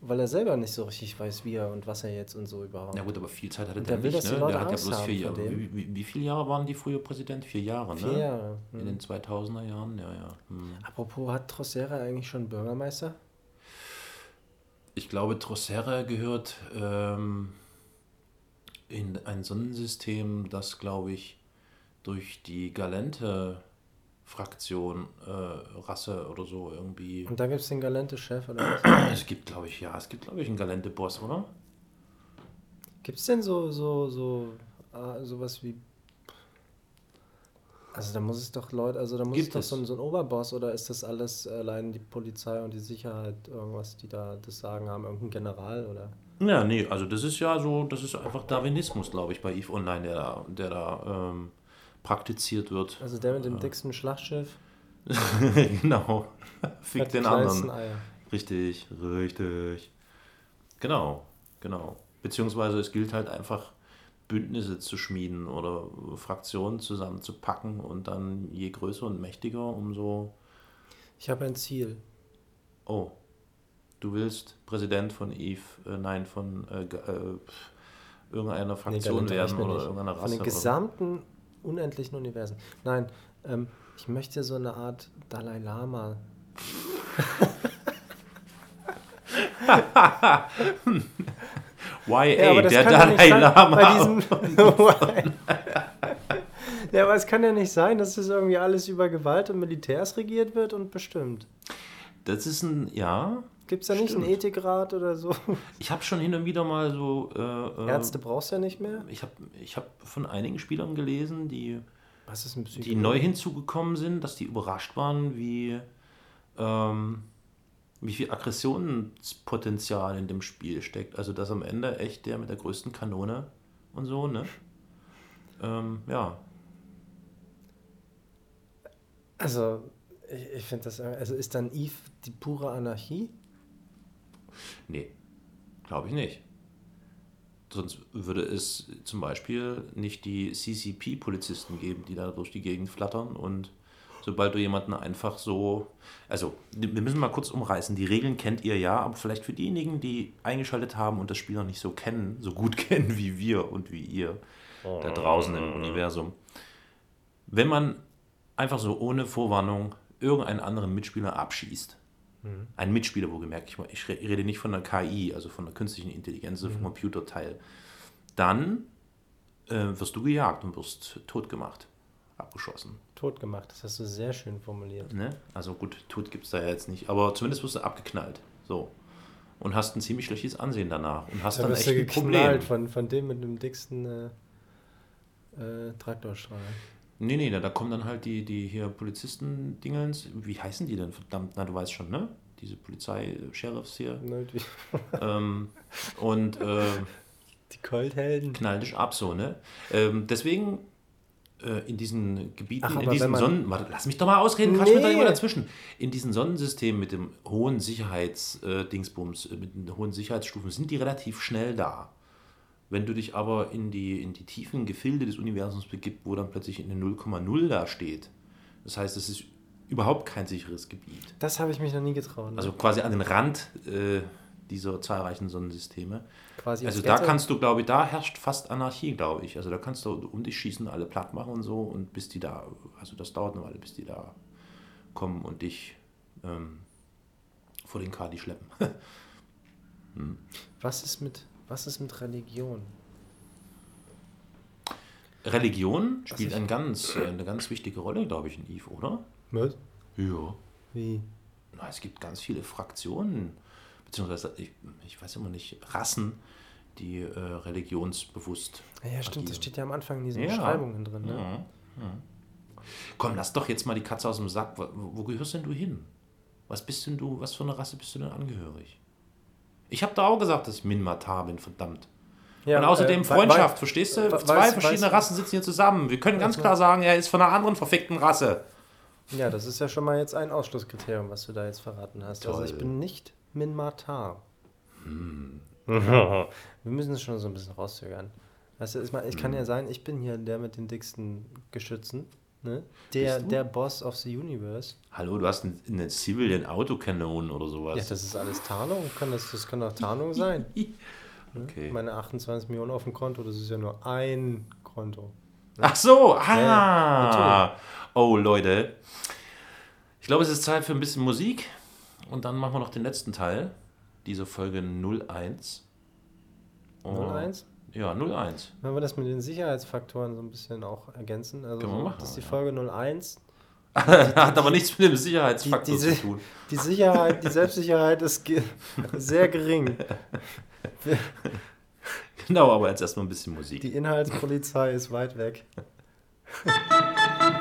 Weil er selber nicht so richtig weiß, wie er und was er jetzt und so überhaupt. Ja gut, aber viel Zeit hatte Und der, nicht, ne? Der hat ja bloß vier Jahre. Wie, wie, wie viele Jahre waren die früher Präsident? Vier Jahre, Vier ne? Jahre. In Hm. den 2000er Jahren, ja, ja. Hm. Apropos, hat Trossera eigentlich schon Bürgermeister? Ich glaube, Trocera gehört ähm, in ein Sonnensystem, das, glaube ich, durch die Galente-Fraktion, äh, Rasse oder so irgendwie. Und da gibt es den Galente-Chef oder was? [CLEARS THROAT] Es gibt, glaube ich, ja, es gibt, glaube ich, einen Galente-Boss, oder? Gibt es denn so, so, so, ah, sowas wie. Also da muss es doch Leute, also da muss Gibt es doch es. so, ein- so ein Oberboss oder ist das alles allein die Polizei und die Sicherheit, irgendwas, die da das Sagen haben, irgendein General oder? Ja, nee, also das ist ja so, das ist einfach Darwinismus, glaube ich, bei EVE Online, der da, der da ähm, praktiziert wird. Also der mit dem dicksten Schlachtschiff [LAUGHS] genau. Fick den anderen. Eier. Richtig, richtig. Genau, genau. Beziehungsweise es gilt halt einfach, Bündnisse zu schmieden oder Fraktionen zusammenzupacken und dann je größer und mächtiger, umso. Ich habe ein Ziel. Oh, du willst Präsident von Eve, äh, nein, von äh, äh, irgendeiner Nee, Fraktion Galente werden oder nicht. irgendeiner Von Rasse. den oder- gesamten unendlichen Universen. Nein, ähm, ich möchte so eine Art Dalai Lama. [LAUGHS] YA, der ja nicht Dalai Lama. Bei diesem [LAUGHS] ja, aber es kann ja nicht sein, dass das irgendwie alles über Gewalt und Militärs regiert wird und bestimmt. Das ist ein, ja. Gibt es da nicht einen Stimmt. Ethikrat oder so? Ich habe schon hin und wieder mal so. Äh, äh, Ärzte brauchst du ja nicht mehr. Ich habe ich hab von einigen Spielern gelesen, die, Was ist ein die neu hinzugekommen sind, dass die überrascht waren, wie, ähm, wie viel Aggressionspotenzial in dem Spiel steckt. Also, dass am Ende echt der mit der größten Kanone und so, ne? Ähm, ja. Also, ich, ich finde das. Also, ist dann Eve die pure Anarchie? Nee, glaube ich nicht. Sonst würde es zum Beispiel nicht die CCP-Polizisten geben, die da durch die Gegend flattern und sobald du jemanden einfach so. Also, wir müssen mal kurz umreißen. Die Regeln kennt ihr ja, aber vielleicht für diejenigen, die eingeschaltet haben und das Spiel noch nicht so kennen, so gut [LAUGHS] kennen wie wir und wie ihr da draußen im Universum. Wenn man einfach so ohne Vorwarnung irgendeinen anderen Mitspieler abschießt, ein Mitspieler, wohlgemerkt, ich, ich re- rede nicht von der KI, also von der künstlichen Intelligenz, also vom Computerteil, dann äh, wirst du gejagt und wirst tot gemacht, abgeschossen. Tot gemacht. Das hast du sehr schön formuliert. Ne? Also gut, tot gibt es da ja jetzt nicht, aber zumindest wirst du abgeknallt. So. Und hast ein ziemlich schlechtes Ansehen danach. Und hast Da dann echt du ein Problem. von, von dem mit dem dicksten äh, äh, Traktorstrahl. Nee, nee, da, da kommen dann halt die, die hier Polizisten-Dingens. Wie heißen die denn? Verdammt, na, du weißt schon, ne? Diese Polizei-Sheriffs hier. Ne, Die, [LAUGHS] ähm, und äh, die Coldhelden. knall dich ab, so, ne? Ähm, deswegen äh, in diesen Gebieten, Ach, in diesen Sonnen... Warte, lass mich doch mal ausreden, quatsch mir Nee. immer dazwischen. In diesen Sonnensystemen mit dem hohen Sicherheitsdingsbums, äh, mit den hohen Sicherheitsstufen, sind die relativ schnell da. Wenn du dich aber in die, in die tiefen Gefilde des Universums begibst, wo dann plötzlich eine 0,0 da steht, das heißt, es ist überhaupt kein sicheres Gebiet. Das habe ich mich noch nie getraut. ne? Also quasi an den Rand äh, dieser zahlreichen Sonnensysteme. quasi Also da kannst du, glaube ich, da herrscht fast Anarchie, glaube ich. Also da kannst du um dich schießen, alle platt machen und so und bis die da, also das dauert eine Weile, bis die da kommen und dich ähm, vor den Kadi schleppen. [LAUGHS] Was ist mit, was ist mit Religion? Religion spielt ein ganz, äh, eine ganz wichtige Rolle, glaube ich, in Eve, oder? Was? Ja. Wie? Na, es gibt ganz viele Fraktionen, beziehungsweise ich, ich weiß immer nicht, Rassen, die äh, religionsbewusst. Ja, ja, stimmt, das agieren. steht ja am Anfang in diesen Ja. Beschreibungen drin. Ne? Ja, ja. Komm, lass doch jetzt mal die Katze aus dem Sack. Wo, wo gehörst denn du hin? Was bist denn du, was für eine Rasse bist du denn angehörig? Ich habe da auch gesagt, dass ich Minmatar bin, verdammt. Ja, Und außerdem äh, Freundschaft, wei- verstehst du? weiß- Zwei verschiedene weiß- Rassen sitzen hier zusammen. Wir können ganz klar sagen, er ist von einer anderen verfickten Rasse. Ja, das ist ja schon mal jetzt ein Ausschlusskriterium, was du da jetzt verraten hast. Also ich Toll. bin nicht Minmatar. Hm. [LAUGHS] Wir müssen es schon so ein bisschen rauszögern. Weißt du, ich, mein, ich kann Hm. ja sein, ich bin hier der mit den dicksten Geschützen. Ne? Der, der Boss of the Universe. Hallo, du hast ein- eine Civilian Autokanone oder sowas. Ja, das ist alles Tarnung. Kann das, das kann doch Tarnung sein. [LAUGHS] okay. Meine 28 Millionen auf dem Konto, das ist ja nur ein Konto. Ach so, Ja, ah. oh, Leute. Ich glaube, es ist Zeit für ein bisschen Musik. Und dann machen wir noch den letzten Teil dieser Folge 01. Oh, 01? Ja, 01. Wenn wir das mit den Sicherheitsfaktoren so ein bisschen auch ergänzen. Also, Können wir machen, das ist die ja. Folge 01. [LAUGHS] Hat aber nichts mit dem Die, Sicherheitsfaktor die, zu tun. die Sicherheit, die Selbstsicherheit ist ge sehr gering. [LAUGHS] Genau, aber jetzt erstmal ein bisschen Musik. Die Inhaltspolizei ist weit weg. [LAUGHS]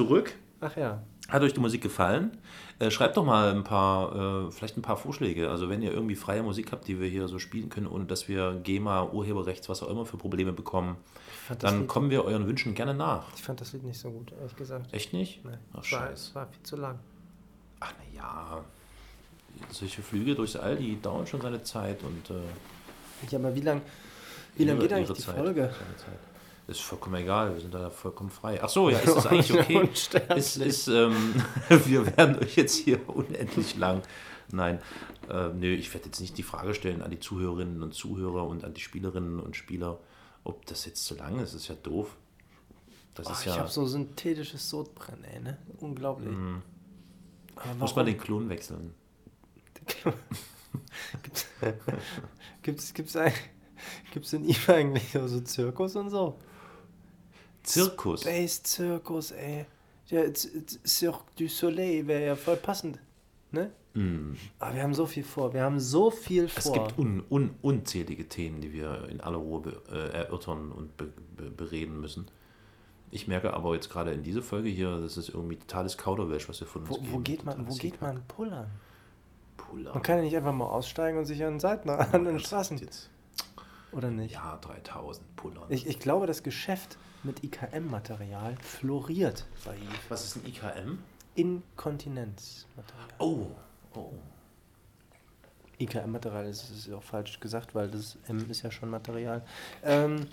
zurück. Ach ja. Hat euch die Musik gefallen? Äh, schreibt doch mal ein paar, äh, vielleicht ein paar Vorschläge. Also wenn ihr irgendwie freie Musik habt, die wir hier so spielen können, ohne dass wir GEMA, Urheberrechts, was auch immer für Probleme bekommen, dann Lied, kommen wir euren Wünschen gerne nach. ich fand das Lied nicht so gut, ehrlich gesagt. Echt nicht? Nee, Ach, es, war, scheiße. es war viel zu lang. Ach na ja, solche Flüge durchs All, die dauern schon seine Zeit und äh, Ja, aber wie lang, wie lang geht eigentlich die Zeit, Folge? seine Zeit. Ist vollkommen egal, wir sind da vollkommen frei. Ach so, ja, [LAUGHS] ist das eigentlich okay? Ist, ist, ähm, [LAUGHS] wir werden euch jetzt hier unendlich lang. Nein, äh, nö, ich werde jetzt nicht die Frage stellen an die Zuhörerinnen und Zuhörer und an die Spielerinnen und Spieler, ob das jetzt zu lang ist. Das ist ja doof. Das Oh, ist ich ja. habe so synthetisches Sodbrennen, ey, ne? Unglaublich. Mhm. muss man den Klon wechseln. [LAUGHS] Gibt's, gibt's, ein, gibt's in ihm eigentlich so Zirkus und so? Zirkus. Space Zirkus, ey. Ja, Cirque du Soleil wäre ja voll passend. Ne? Mm. Aber wir haben so viel vor. Wir haben so viel Es vor. gibt un, un, unzählige Themen, die wir in aller Ruhe be, äh, erörtern und be, be, bereden müssen. Ich merke aber jetzt gerade in dieser Folge hier, das ist irgendwie totales Kauderwelsch, was wir von uns wo, wo geben. geht man, wo geht man pullern? Puller. Man kann ja nicht einfach mal aussteigen und sich an den Seiten an den Straßen. Jetzt, Oder nicht? ja, 3000 Puller. Ich, ich glaube, das Geschäft mit IKM-Material floriert bei Eve. was ist ein IKM? Inkontinenzmaterial. Oh, oh. IKM-Material ist, ist auch falsch gesagt, weil das M ist ja schon Material. Ähm,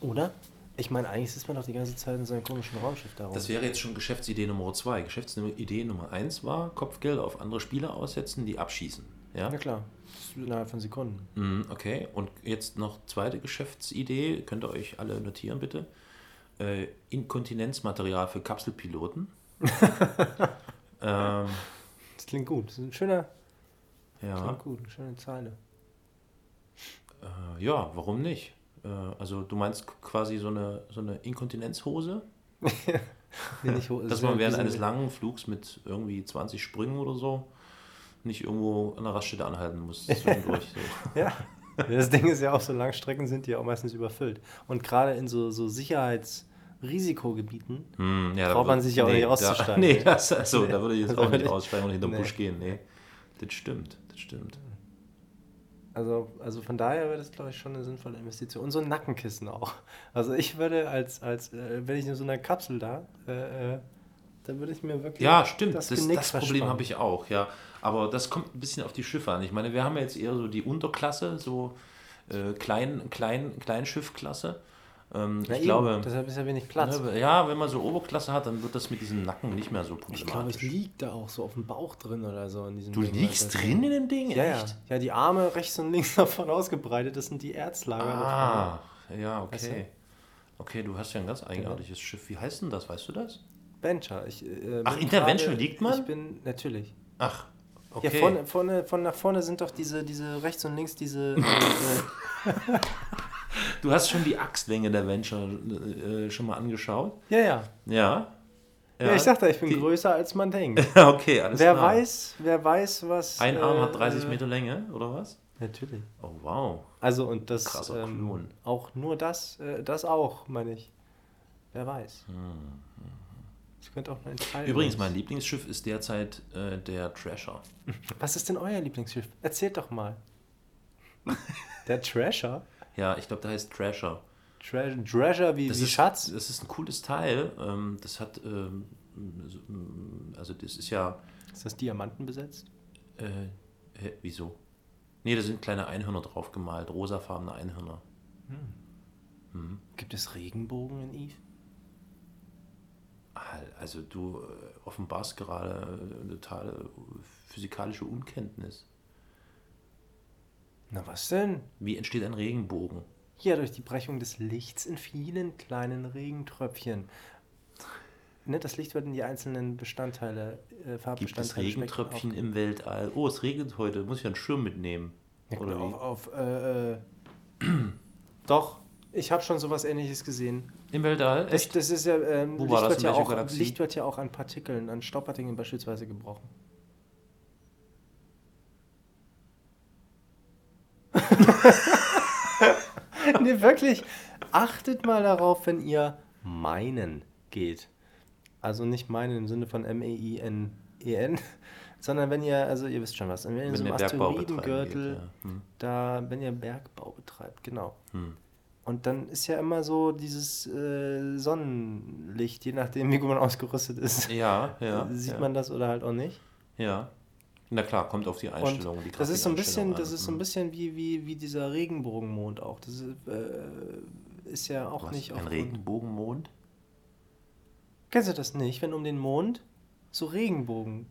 oder? Ich meine, eigentlich sitzt man doch die ganze Zeit in so einem komischen Raumschiff da rum. Das wäre jetzt schon Geschäftsidee Nummer zwei. Geschäftsidee Nummer eins war, Kopfgeld auf andere Spieler aussetzen, die abschießen. Ja? Na klar, innerhalb von Sekunden. Mhm, Okay, und jetzt noch zweite Geschäftsidee, könnt ihr euch alle notieren bitte. Äh, Inkontinenzmaterial für Kapselpiloten. [LAUGHS] ähm, Das klingt gut. Das ist ein schöner, ja, klingt gut, eine schöne Zeile. äh, ja, warum nicht? Äh, also du meinst quasi so eine, so eine Inkontinenzhose, [LAUGHS] Nee, nicht [LAUGHS] dass man während ein eines langen Flugs mit irgendwie 20 Sprüngen oder so nicht irgendwo an der Raststätte anhalten muss [LAUGHS] zwischendurch. so. Ja. Das Ding ist ja auch, so Langstrecken sind die auch meistens überfüllt. Und gerade in so, so Sicherheitsrisikogebieten Hm, ja, Braucht man sich ja auch nicht auszusteigen, Da, nee, ne? das, also, da würde ich jetzt [LAUGHS] auch nicht aussteigen und hinterm nee. Busch gehen. Nee, das stimmt, das stimmt. Also, also von daher wäre das, glaube ich, schon eine sinnvolle Investition. Und so ein Nackenkissen auch. Also ich würde als, als äh, wenn ich in so einer Kapsel da, äh, äh, dann würde ich mir wirklich Ja, stimmt. Das, das, Genick Problem habe ich auch, ja. Aber das kommt ein bisschen auf die Schiffe an. Ich meine, wir haben ja jetzt eher so die Unterklasse, so äh, klein, klein, Kleinschiffklasse. Ähm, ich eben, glaube, deshalb ist ja wenig Platz. ne, ja, wenn man so Oberklasse hat, dann wird das mit diesem Nacken nicht mehr so ich glaube, problematisch. ich liege da auch so auf dem Bauch drin oder so in diesem du Ding, liegst das- drin in dem Ding? Ja, ja. Echt? Ja, die Arme rechts und links [LAUGHS] davon ausgebreitet, das sind die Erzlager. Ah, ja, Weißt du? okay. Okay, du hast ja ein ganz eigenartiges Schiff. Wie heißt denn das? Weißt du das? Venture. Ich, äh, Ach, gerade- liegt man? Ich bin, natürlich. Ach, okay. Ja, vorne, vorne, von nach vorne sind doch diese, diese rechts und links diese. [LAUGHS] Äh, äh, Du hast schon die Achslänge der Venture äh, schon mal angeschaut? ja, ja, Ja. ja. ich sagte, ich bin Die- größer als man denkt. [LAUGHS] okay, alles wer klar. weiß, wer weiß, was. Ein Arm äh, hat 30 äh, Meter Länge, oder was? Natürlich. Oh, wow. Also und das Krasser ähm, Klon. auch nur das, äh, das auch, meine ich. Wer weiß. Das könnte auch ein Teil. Hm. Übrigens, mein Lieblingsschiff ist derzeit äh, der Trasher. [LAUGHS] Was ist denn euer Lieblingsschiff? Erzählt doch mal. Der Treasure? Ja, ich glaube, der heißt Trasher. Treasure, Treasure wie, Das wie ist, Schatz? Das ist ein cooles Teil. Ähm, das hat, ähm, ähm, also das ist ja, Ist das Diamanten besetzt? äh, hä, wieso? Nee, da sind kleine Einhörner drauf gemalt, rosafarbene Einhörner. Gibt es Regenbogen in Eve? Al- Also du äh, offenbarst gerade eine totale physikalische Unkenntnis. Na was denn? Wie entsteht ein Regenbogen? Ja, durch die Brechung des Lichts in vielen kleinen Regentröpfchen. Ne, das Licht wird in die einzelnen Bestandteile, äh, Gibt es Farbbestandteile Regentröpfchen im Weltall? Oh, es regnet heute, muss ich einen Schirm mitnehmen. Ja, Oder auf, wie? auf äh, äh, [CLEARS THROAT] Doch, ich habe schon sowas ähnliches gesehen. Im Weltall? Das, Echt? das ist ja, ähm, Wo Licht, war das? wird In ja auch, Galaxie? Licht wird ja auch an Partikeln, an Staubpartikeln beispielsweise gebrochen. [LAUGHS] nee, wirklich. Achtet mal darauf, wenn ihr meinen geht. Also nicht meinen im Sinne von M-E-I-N-E-N, [LAUGHS] sondern wenn ihr, also ihr wisst schon was, wenn ihr in so einem Asteroidengürtel, ja. Hm. da, wenn ihr Bergbau betreibt, genau. Hm. Und dann ist ja immer so dieses äh, Sonnenlicht, je nachdem, wie gut man ausgerüstet ist. Ja, ja. Sieht ja. man das oder halt auch nicht. Ja. Na klar, kommt auf die Und Einstellung. die das ist so ein bisschen, das ist so ein Hm. bisschen wie, wie, wie dieser Regenbogenmond auch. Das ist, äh, ist ja auch Was, nicht ein Regenbogenmond? Kennst du das nicht, wenn um den Mond so Regenbogen,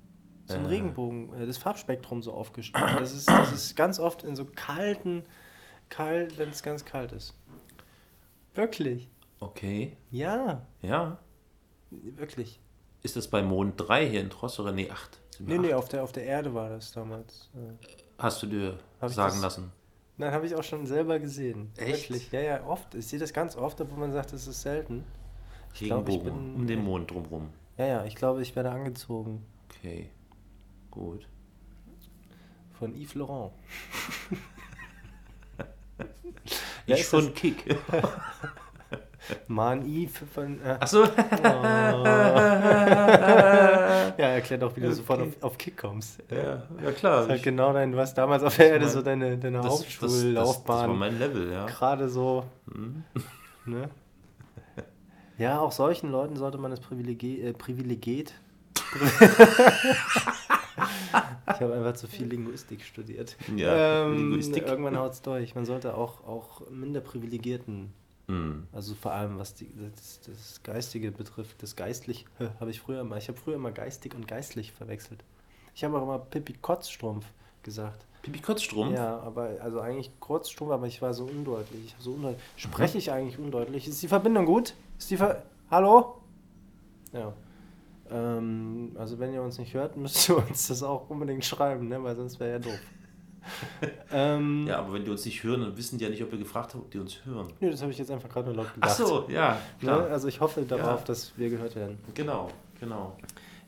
so ein Äh. Regenbogen, äh, das Farbspektrum so aufgestellt das ist? Das ist ganz oft in so kalten, kalt, wenn es ganz kalt ist. Wirklich. Okay. Ja, Ja. wirklich. Ist das bei Mond 3 hier in Trossere? Nee, 8. Nee, nee, auf der, auf der Erde war das damals. äh. Hast du dir Hab ich sagen das- lassen? Nein, habe ich auch schon selber gesehen. Echt? Wirklich. Ja, ja, oft. Ich sehe das ganz oft, obwohl man sagt, das ist selten. glaub, ich Regenbogen bin- um den Mond drumrum. Ja, ja, ich glaube, ich werde angezogen. Okay. gut. Von Yves Laurent. [LAUGHS] Ich von? Kick. [LAUGHS] Mann, Yves von. Äh, Achso. ja, erklär doch, wie du sofort auf, auf Kick kommst. ja, ja klar. Das ist halt genau dein, du hast damals auf der Erde so deine, deine das, das, das, das war Hauptschullaufbahn mein Level, ja. gerade so. Mhm. [LAUGHS] Ne? Ja, auch solchen Leuten sollte man das Privileg, äh, Privilegiert. [LAUGHS] ich habe einfach zu viel Linguistik studiert. Ja, ähm, Linguistik. Irgendwann haut es durch. Man sollte auch, auch minder Privilegierten, Mhm. also vor allem was die, das, das Geistige betrifft, das Geistlich, habe ich früher immer, ich habe früher immer geistig und geistlich verwechselt. Ich habe auch immer Pippi Kotzstrumpf gesagt. Pipi Kotzstrumpf? Ja, aber also eigentlich Kurzstrumpf, aber ich war so undeutlich. Ich so undeutlich. Spreche ich eigentlich undeutlich? Ist die Verbindung gut? Ist die Ver Hallo? Ja. Ähm, also wenn ihr uns nicht hört, [LAUGHS] müsst ihr uns das auch unbedingt schreiben, ne? weil sonst wäre ja doof. [LAUGHS] ähm, Ja, aber wenn die uns nicht hören, dann wissen die ja nicht, ob wir gefragt haben, ob die uns hören. Nö, das habe ich jetzt einfach gerade nur laut Ach gedacht. so, ja, Ne? klar. Also ich hoffe darauf, Ja. dass wir gehört werden. Genau, genau.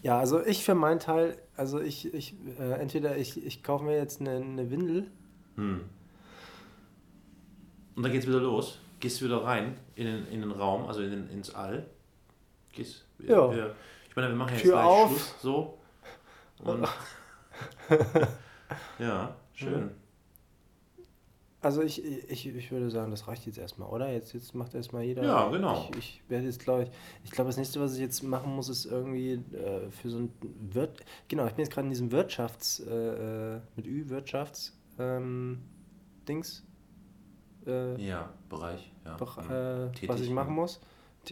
Ja, also ich für meinen Teil, also ich, ich äh, entweder ich, ich kaufe mir jetzt eine, eine Windel Hm. Und dann geht's wieder los. Gehst wieder rein in den, in den Raum, also in den, ins All. Gehst, wir, Ja. Meine, wir machen jetzt Tür gleich auf. Schluss. So. Und, [LAUGHS] ja, schön. Also ich, ich, ich würde sagen, das reicht jetzt erstmal, oder? Jetzt, jetzt macht erstmal jeder. Ja, genau. Ich, ich werde jetzt, glaube ich, ich glaube, das nächste, was ich jetzt machen muss, ist irgendwie äh, für so ein Wirt. Genau, ich bin jetzt gerade in diesem Wirtschafts, äh, äh, mit Ü, Wirtschafts, ähm, Dings. Äh, Ja, Bereich. Ja. doch, Mhm. äh, was ich machen ja. muss.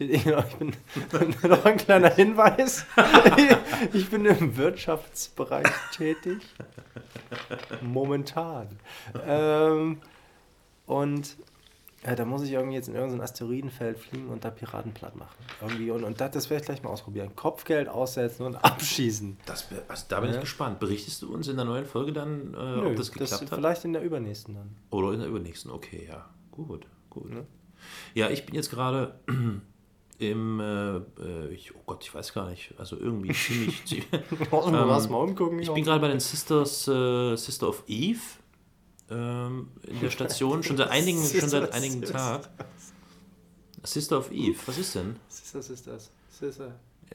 [LAUGHS] Ich bin [LAUGHS] noch ein kleiner Hinweis. [LAUGHS] ich bin im Wirtschaftsbereich tätig. Momentan. Ähm, und ja, da muss ich irgendwie jetzt in irgendein Asteroidenfeld fliegen und da Piraten platt machen. Irgendwie. Und, und das, das werde ich gleich mal ausprobieren. Kopfgeld aussetzen und abschießen. Das, also, da bin Ja. ich gespannt. Berichtest du uns in der neuen Folge dann, äh, Nö, ob das geklappt hat? Vielleicht in der übernächsten dann. Oder in der übernächsten, okay, ja. Gut, gut. Ne? Ja, ich bin jetzt gerade [CLEARS THROAT] im, äh, äh, ich, oh Gott, ich weiß gar nicht, also irgendwie [LAUGHS] ziemlich, ziemlich Ähm, mal umgucken. ich bin gerade bei den Sisters, äh, Sister of Eve ähm, in der Station, schon seit einigen, [LAUGHS] schon seit einigen Tag. Sister of Eve, was ist denn? Sister, Sisters. Sister.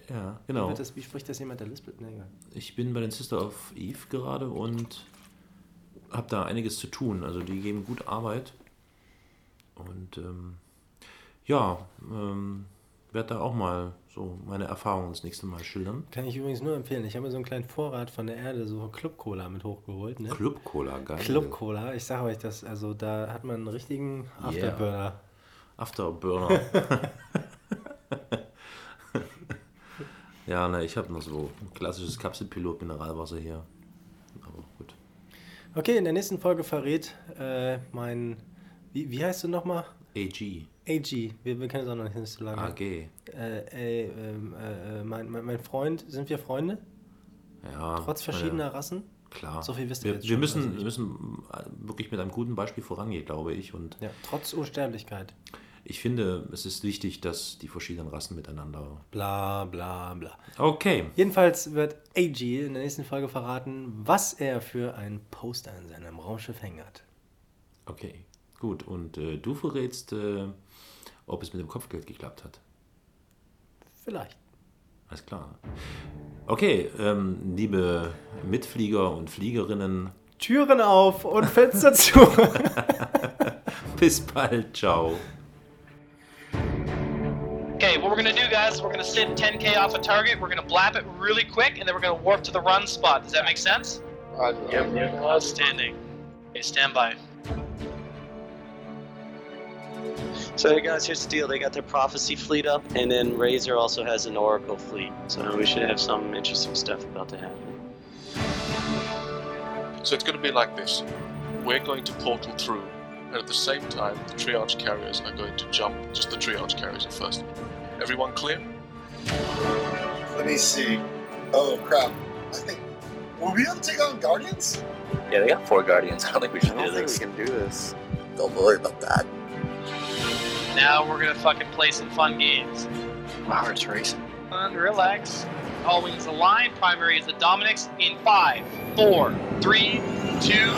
Ja, Wie, genau. wird das, wie spricht das jemand, der lispelt? Nee, egal. Ich bin bei den Sister of Eve gerade und habe da einiges zu tun. Also die geben gut Arbeit. Und ähm, ja, ähm, werde da auch mal so meine Erfahrungen das nächste Mal schildern. Kann ich übrigens nur empfehlen. Ich habe mir so einen kleinen Vorrat von der Erde, so Club Cola mit hochgeholt. Ne? Club Cola, geil. Club Cola, ich sage euch das, also da hat man einen richtigen Afterburner. Afterburner. [LAUGHS] ja, ne, ich habe noch so ein klassisches Kapselpilot Mineralwasser hier. Aber gut. Okay, in der nächsten Folge verrät äh, mein, wie, wie heißt du nochmal? AG, AG, wir, wir kennen es auch noch nicht so lange. AG. Äh, äh, ähm, äh, äh, mein, mein, mein Freund, sind wir Freunde? Ja, Trotz verschiedener Rassen? Klar. So viel wisst ihr wir, jetzt wir müssen, also wir müssen äh, wirklich mit einem guten Beispiel vorangehen, glaube ich. Und Ja, trotz Unsterblichkeit. ich finde, es ist wichtig, dass die verschiedenen Rassen miteinander. Bla bla bla. Okay. Jedenfalls wird AG in der nächsten Folge verraten, was er für ein Poster in seinem Raumschiff hängen hat. Okay. Gut. Und äh, du verrätst, äh, ob es mit dem Kopfgeld geklappt hat. Vielleicht. Alles klar. Okay, ähm, liebe Mitflieger und Fliegerinnen, Türen auf und Fenster [LAUGHS] zu. [LAUGHS] bis bald. Ciao. Okay, what we're gonna do, guys, is we're gonna sit 10k off a target. We're gonna blap it really quick, and then we're gonna warp to the run spot. Does that make sense? Yep. yep. Outstanding. Okay, stand by. So hey guys, here's the deal. They got their prophecy fleet up, and then Razor also has an Oracle fleet. So we should have some interesting stuff about to happen. So it's going to be like this. We're going to portal through, and at the same time, the triage carriers are going to jump. Just the triage carriers at first. Everyone clear? Let me see. Oh crap. I think. Will we be able to take on Guardians? Yeah, they got four guardians. [LAUGHS] I don't think we I should don't do think we can do this. Don't worry about that. Now we're gonna fucking play some fun games. My heart's racing. Fun, relax. All wings align. Primary is the Dominix. In five, four, three, two.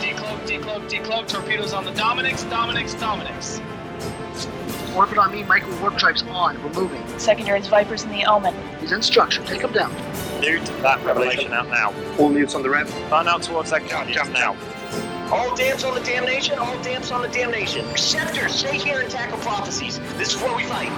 Decloak, decloak, decloak. Torpedoes on the Dominix. Dominix, Dominix. Orbit on me, micro warp drives on. We're moving. Secondaries Vipers in the Omen. He's in structure. Take him down. Newt, that revelation out now. All mutes on the rev. Burn out towards that guardian now. All damps on the damnation, all damps on the damnation. Scepters, stay here and tackle prophecies. This is where we fight.